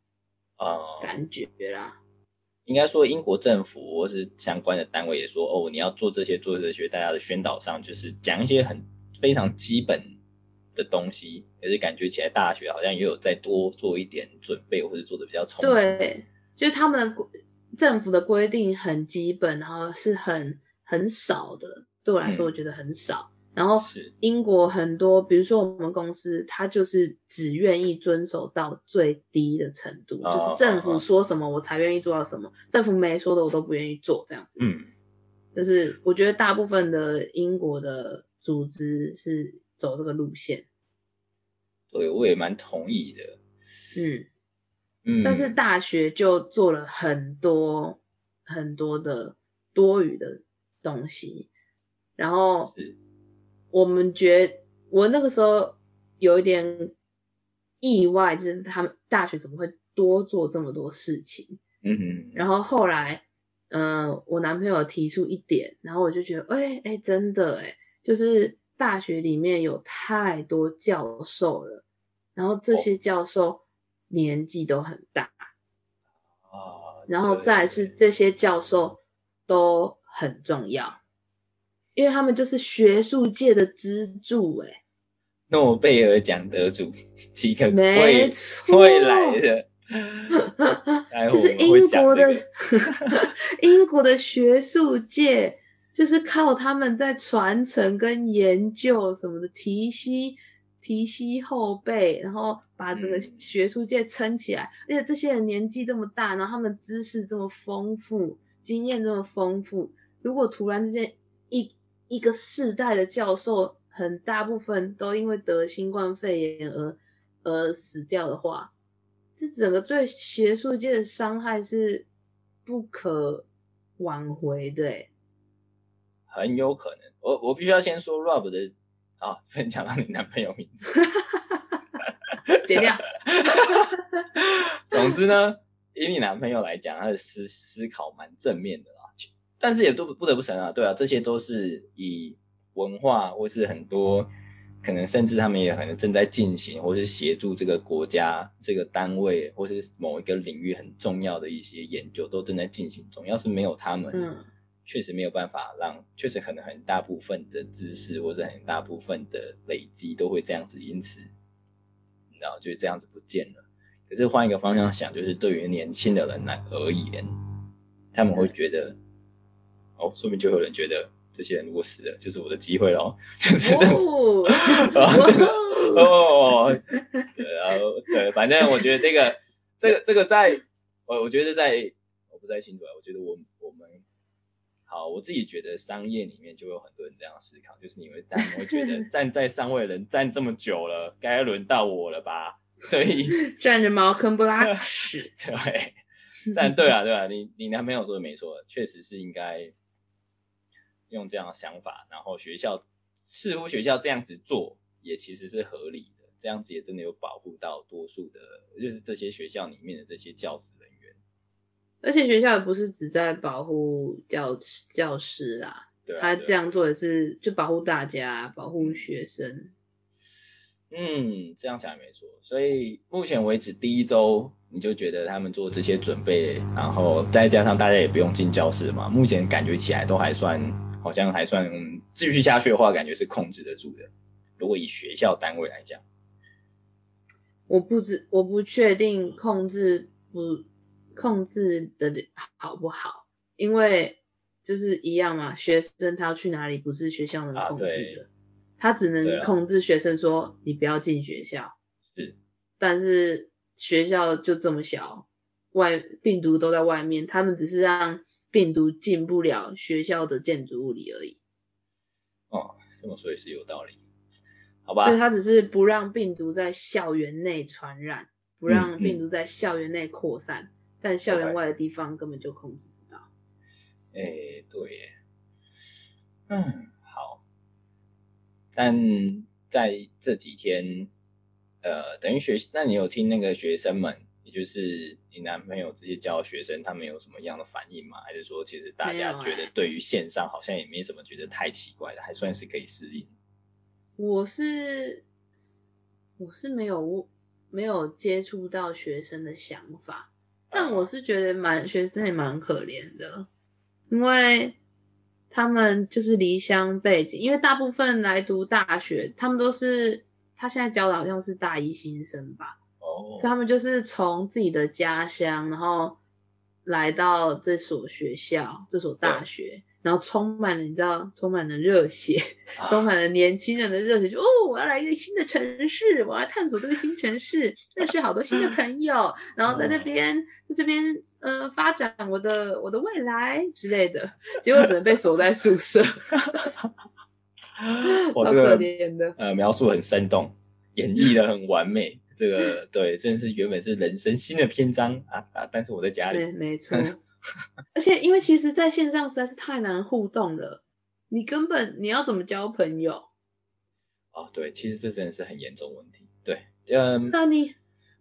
啊，感觉啦。应该说英国政府或是相关的单位也说哦，你要做这些做这些，大家的宣导上就是讲一些很非常基本。的东西，可是感觉起来大学好像也有再多做一点准备，或者做的比较充足。对，就是他们的政府的规定很基本，然后是很很少的。对我来说，我觉得很少。嗯、然后英国很多，比如说我们公司，他就是只愿意遵守到最低的程度，哦、就是政府说什么我才愿意做到什么，哦、政府没说的我都不愿意做，这样子。嗯，就是我觉得大部分的英国的组织是走这个路线。对，我也蛮同意的。嗯嗯，但是大学就做了很多很多的多余的东西，然后我们觉我那个时候有一点意外，就是他们大学怎么会多做这么多事情？嗯哼。然后后来，嗯、呃，我男朋友提出一点，然后我就觉得，哎、欸、哎、欸，真的哎，就是。大学里面有太多教授了，然后这些教授年纪都很大，哦，然后再来是这些教授都很重要，因为他们就是学术界的支柱，哎，诺贝尔奖得主 几个没错会来的，这是英国的 英国的学术界。就是靠他们在传承跟研究什么的，提携提携后辈，然后把这个学术界撑起来。而且这些人年纪这么大，然后他们知识这么丰富，经验这么丰富。如果突然之间一一个世代的教授很大部分都因为得新冠肺炎而而死掉的话，这整个对学术界的伤害是不可挽回的。哎，很有可能。我我必须要先说 Rob 的啊，分享到你男朋友名字，剪掉。总之呢，以你男朋友来讲，他的思思考蛮正面的啦。但是也都不得不承认啊，对啊，这些都是以文化或是很多可能，甚至他们也可能正在进行，或是协助这个国家、这个单位或是某一个领域很重要的一些研究都正在进行中。要是没有他们，嗯，确实没有办法让，确实可能很大部分的知识或者很大部分的累积都会这样子，因此，你知道，就这样子不见了。可是换一个方向想，就是对于年轻的人来而言，他们会觉得。哦，说明就有人觉得这些人如果死了，就是我的机会喽，就是这样子。哦，真的哦，对，然后对，反正我觉得这个 这个这个在，我我觉得在我不太清楚啊，我觉得我我们好，我自己觉得商业里面就有很多人这样思考，就是你会但你会觉得 站在上位的人站这么久了，该轮到我了吧？所以 站着茅坑不拉屎。对，但对啊对啊，你你男朋友说的没错，确实是应该。用这样的想法，然后学校似乎学校这样子做也其实是合理的，这样子也真的有保护到多数的，就是这些学校里面的这些教职人员。而且学校也不是只在保护教教师啦，对啊，他这样做也是就保护大家，保护学生。嗯，这样想也没错。所以目前为止第一周你就觉得他们做这些准备，然后再加上大家也不用进教室嘛，目前感觉起来都还算。好像还算继续下去的话，感觉是控制得住的。如果以学校单位来讲，我不知我不确定控制不控制的好不好，因为就是一样嘛，学生他要去哪里，不是学校能控制的，啊、他只能控制学生说你不要进学校。是，但是学校就这么小，外病毒都在外面，他们只是让。病毒进不了学校的建筑物里而已。哦，这么说也是有道理，好吧？所以他只是不让病毒在校园内传染，不让病毒在校园内扩散，嗯嗯、但校园外的地方根本就控制不到。哎、欸，对耶，嗯，好。但在这几天，呃，等于学，那你有听那个学生们？也就是你男朋友这些教学生，他们有什么样的反应吗？还是说，其实大家觉得对于线上好像也没什么觉得太奇怪的，还算是可以适应？我是我是没有没有接触到学生的想法，但我是觉得蛮学生也蛮可怜的，因为他们就是离乡背景，因为大部分来读大学，他们都是他现在教的好像是大一新生吧。所以他们就是从自己的家乡，然后来到这所学校、这所大学，然后充满了你知道，充满了热血，充满了年轻人的热血，就哦，我要来一个新的城市，我要探索这个新城市，认识好多新的朋友，然后在这边，在这边呃发展我的我的未来之类的，结果只能被锁在宿舍。我这个呃描述很生动。演绎的很完美，这个对，真的是原本是人生新的篇章啊啊！但是我在家里，对，没错。而且因为其实在线上实在是太难互动了，你根本你要怎么交朋友？哦，对，其实这真的是很严重问题。对，嗯，那你。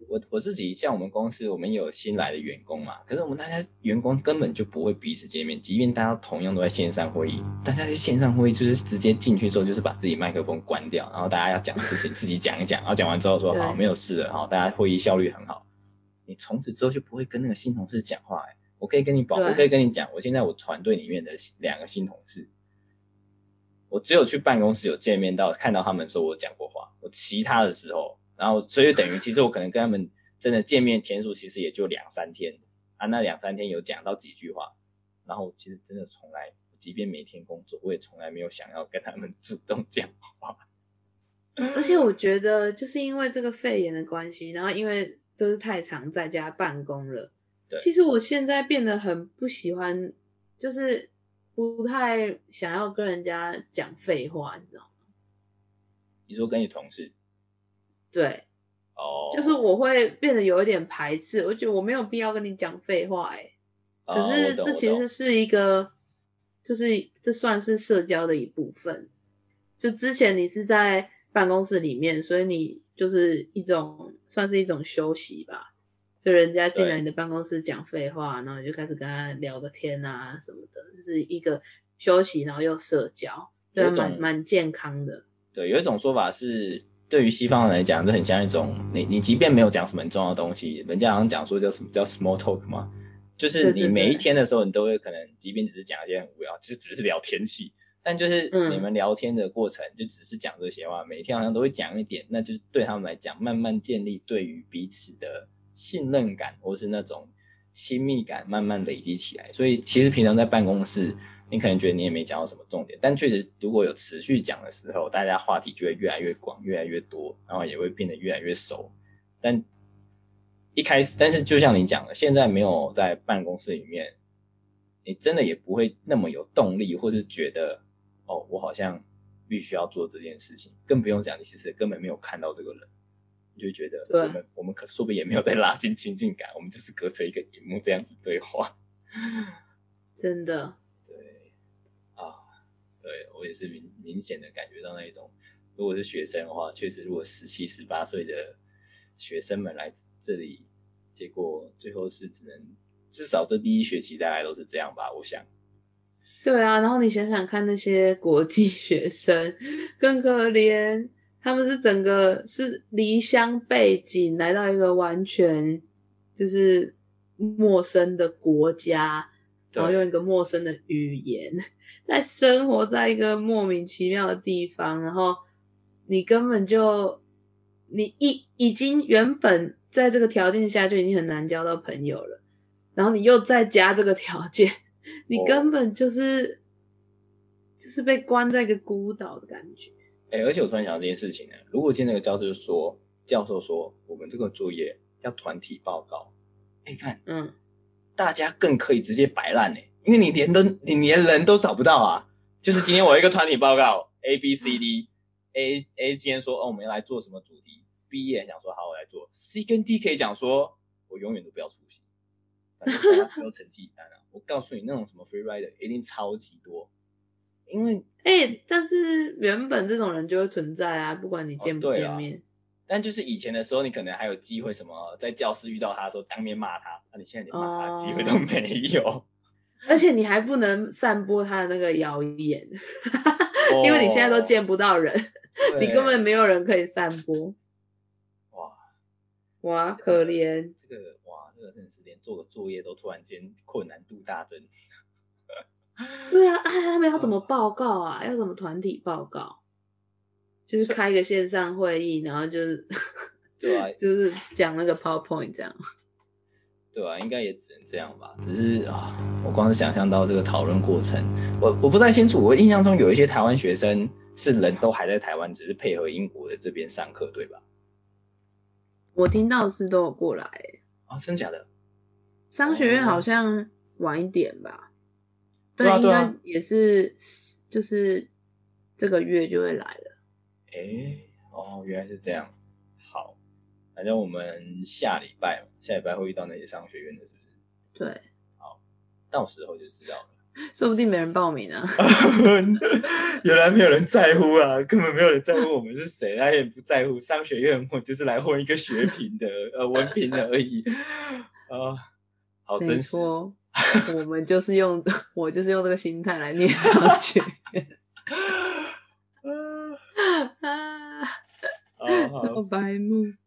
我我自己像我们公司，我们有新来的员工嘛，可是我们大家员工根本就不会彼此见面，即便大家同样都在线上会议，大家在线上会议就是直接进去之后就是把自己麦克风关掉，然后大家要讲的事情自己讲一讲，然后讲完之后说好没有事了，好，大家会议效率很好。你从此之后就不会跟那个新同事讲话哎，我可以跟你保，我可以跟你讲，我现在我团队里面的两个新同事，我只有去办公室有见面到看到他们的时候我讲过话，我其他的时候。然后，所以等于其实我可能跟他们真的见面天数其实也就两三天啊，那两三天有讲到几句话，然后其实真的从来，即便每天工作，我也从来没有想要跟他们 主动讲话。而且我觉得，就是因为这个肺炎的关系，然后因为都是太常在家办公了，对，其实我现在变得很不喜欢，就是不太想要跟人家讲废话，你知道吗？你说跟你同事？对，哦，就是我会变得有一点排斥，我觉得我没有必要跟你讲废话，哎，可是这其实是一个，就是这算是社交的一部分。就之前你是在办公室里面，所以你就是一种算是一种休息吧。就人家进来你的办公室讲废话，然后你就开始跟他聊个天啊什么的，就是一个休息，然后又社交，对，蛮蛮健康的。对，有一种说法是，对于西方人来讲，这很像一种你你即便没有讲什么很重要的东西，人家好像讲说叫什么叫 small talk 嘛，就是你每一天的时候，你都会可能，即便只是讲一些很无聊，就只是聊天气。但就是你们聊天的过程，就只是讲这些话，嗯、每天好像都会讲一点，那就是对他们来讲，慢慢建立对于彼此的信任感，或是那种亲密感，慢慢累积起来。所以其实平常在办公室，你可能觉得你也没讲到什么重点，但确实如果有持续讲的时候，大家话题就会越来越广，越来越多，然后也会变得越来越熟。但一开始，但是就像你讲的，现在没有在办公室里面，你真的也不会那么有动力，或是觉得。哦，我好像必须要做这件事情，更不用讲，你其实根本没有看到这个人，你就觉得我们我们可说不定也没有在拉近亲近感，我们就是隔着一个荧幕这样子对话。真的，对我也是明明显的感觉到那一种，如果是学生的话，确实如果十七十八岁的学生们来这里，结果最后是只能至少这第一学期大概都是这样吧，我想。对啊，然后你想想看，那些国际学生更可怜，他们是整个是离乡背景来到一个完全就是陌生的国家，然后用一个陌生的语言，在生活在一个莫名其妙的地方，然后你根本就你已已经原本在这个条件下就已经很难交到朋友了，然后你又再加这个条件。你根本就是，oh. 就是被关在一个孤岛的感觉。哎、欸，而且我突然想到这件事情呢，如果今天那个教授说，教授说我们这个作业要团体报告，你、欸、看，嗯，大家更可以直接摆烂呢，因为你连都你连人都找不到啊。就是今天我一个团体报告，A B C D，A A 今天说哦我们要来做什么主题，B 也想说好我来做，C 跟 D 可以讲说我永远都不要出席，反正大家只有成绩单啊。我告诉你，那种什么 free rider 一定超级多，因为哎、欸，但是原本这种人就会存在啊，不管你见不见面。哦、但就是以前的时候，你可能还有机会什么在教室遇到他的时候当面骂他，那、啊、你现在连骂他的机会都没有、哦。而且你还不能散播他的那个谣言，哦、因为你现在都见不到人，对你根本没有人可以散播。哇哇，可怜这个哇。这个真的是连做个作业都突然间困难度大增。对啊，哎，他们要怎么报告啊？要怎么团体报告？就是开一个线上会议，然后就是 对啊，就是讲那个 PowerPoint 这样。对啊，应该也只能这样吧。只是啊，我光是想象到这个讨论过程，我我不太清楚。我印象中有一些台湾学生是人都还在台湾，只是配合英国的这边上课，对吧？我听到是都有过来。啊，真假的？商学院好像晚一点吧，但应该也是，就是这个月就会来了。哎，哦，原来是这样。好，反正我们下礼拜，下礼拜会遇到那些商学院的，是不是？对。好，到时候就知道了。说不定没人报名啊。原来没有人在乎啊，根本没有人在乎我们是谁，他也不在乎商学院，我就是来混一个学凭的，呃，文凭的而已。啊、呃，好真实。我们就是用，我就是用这个心态来念商学院。啊，超白目。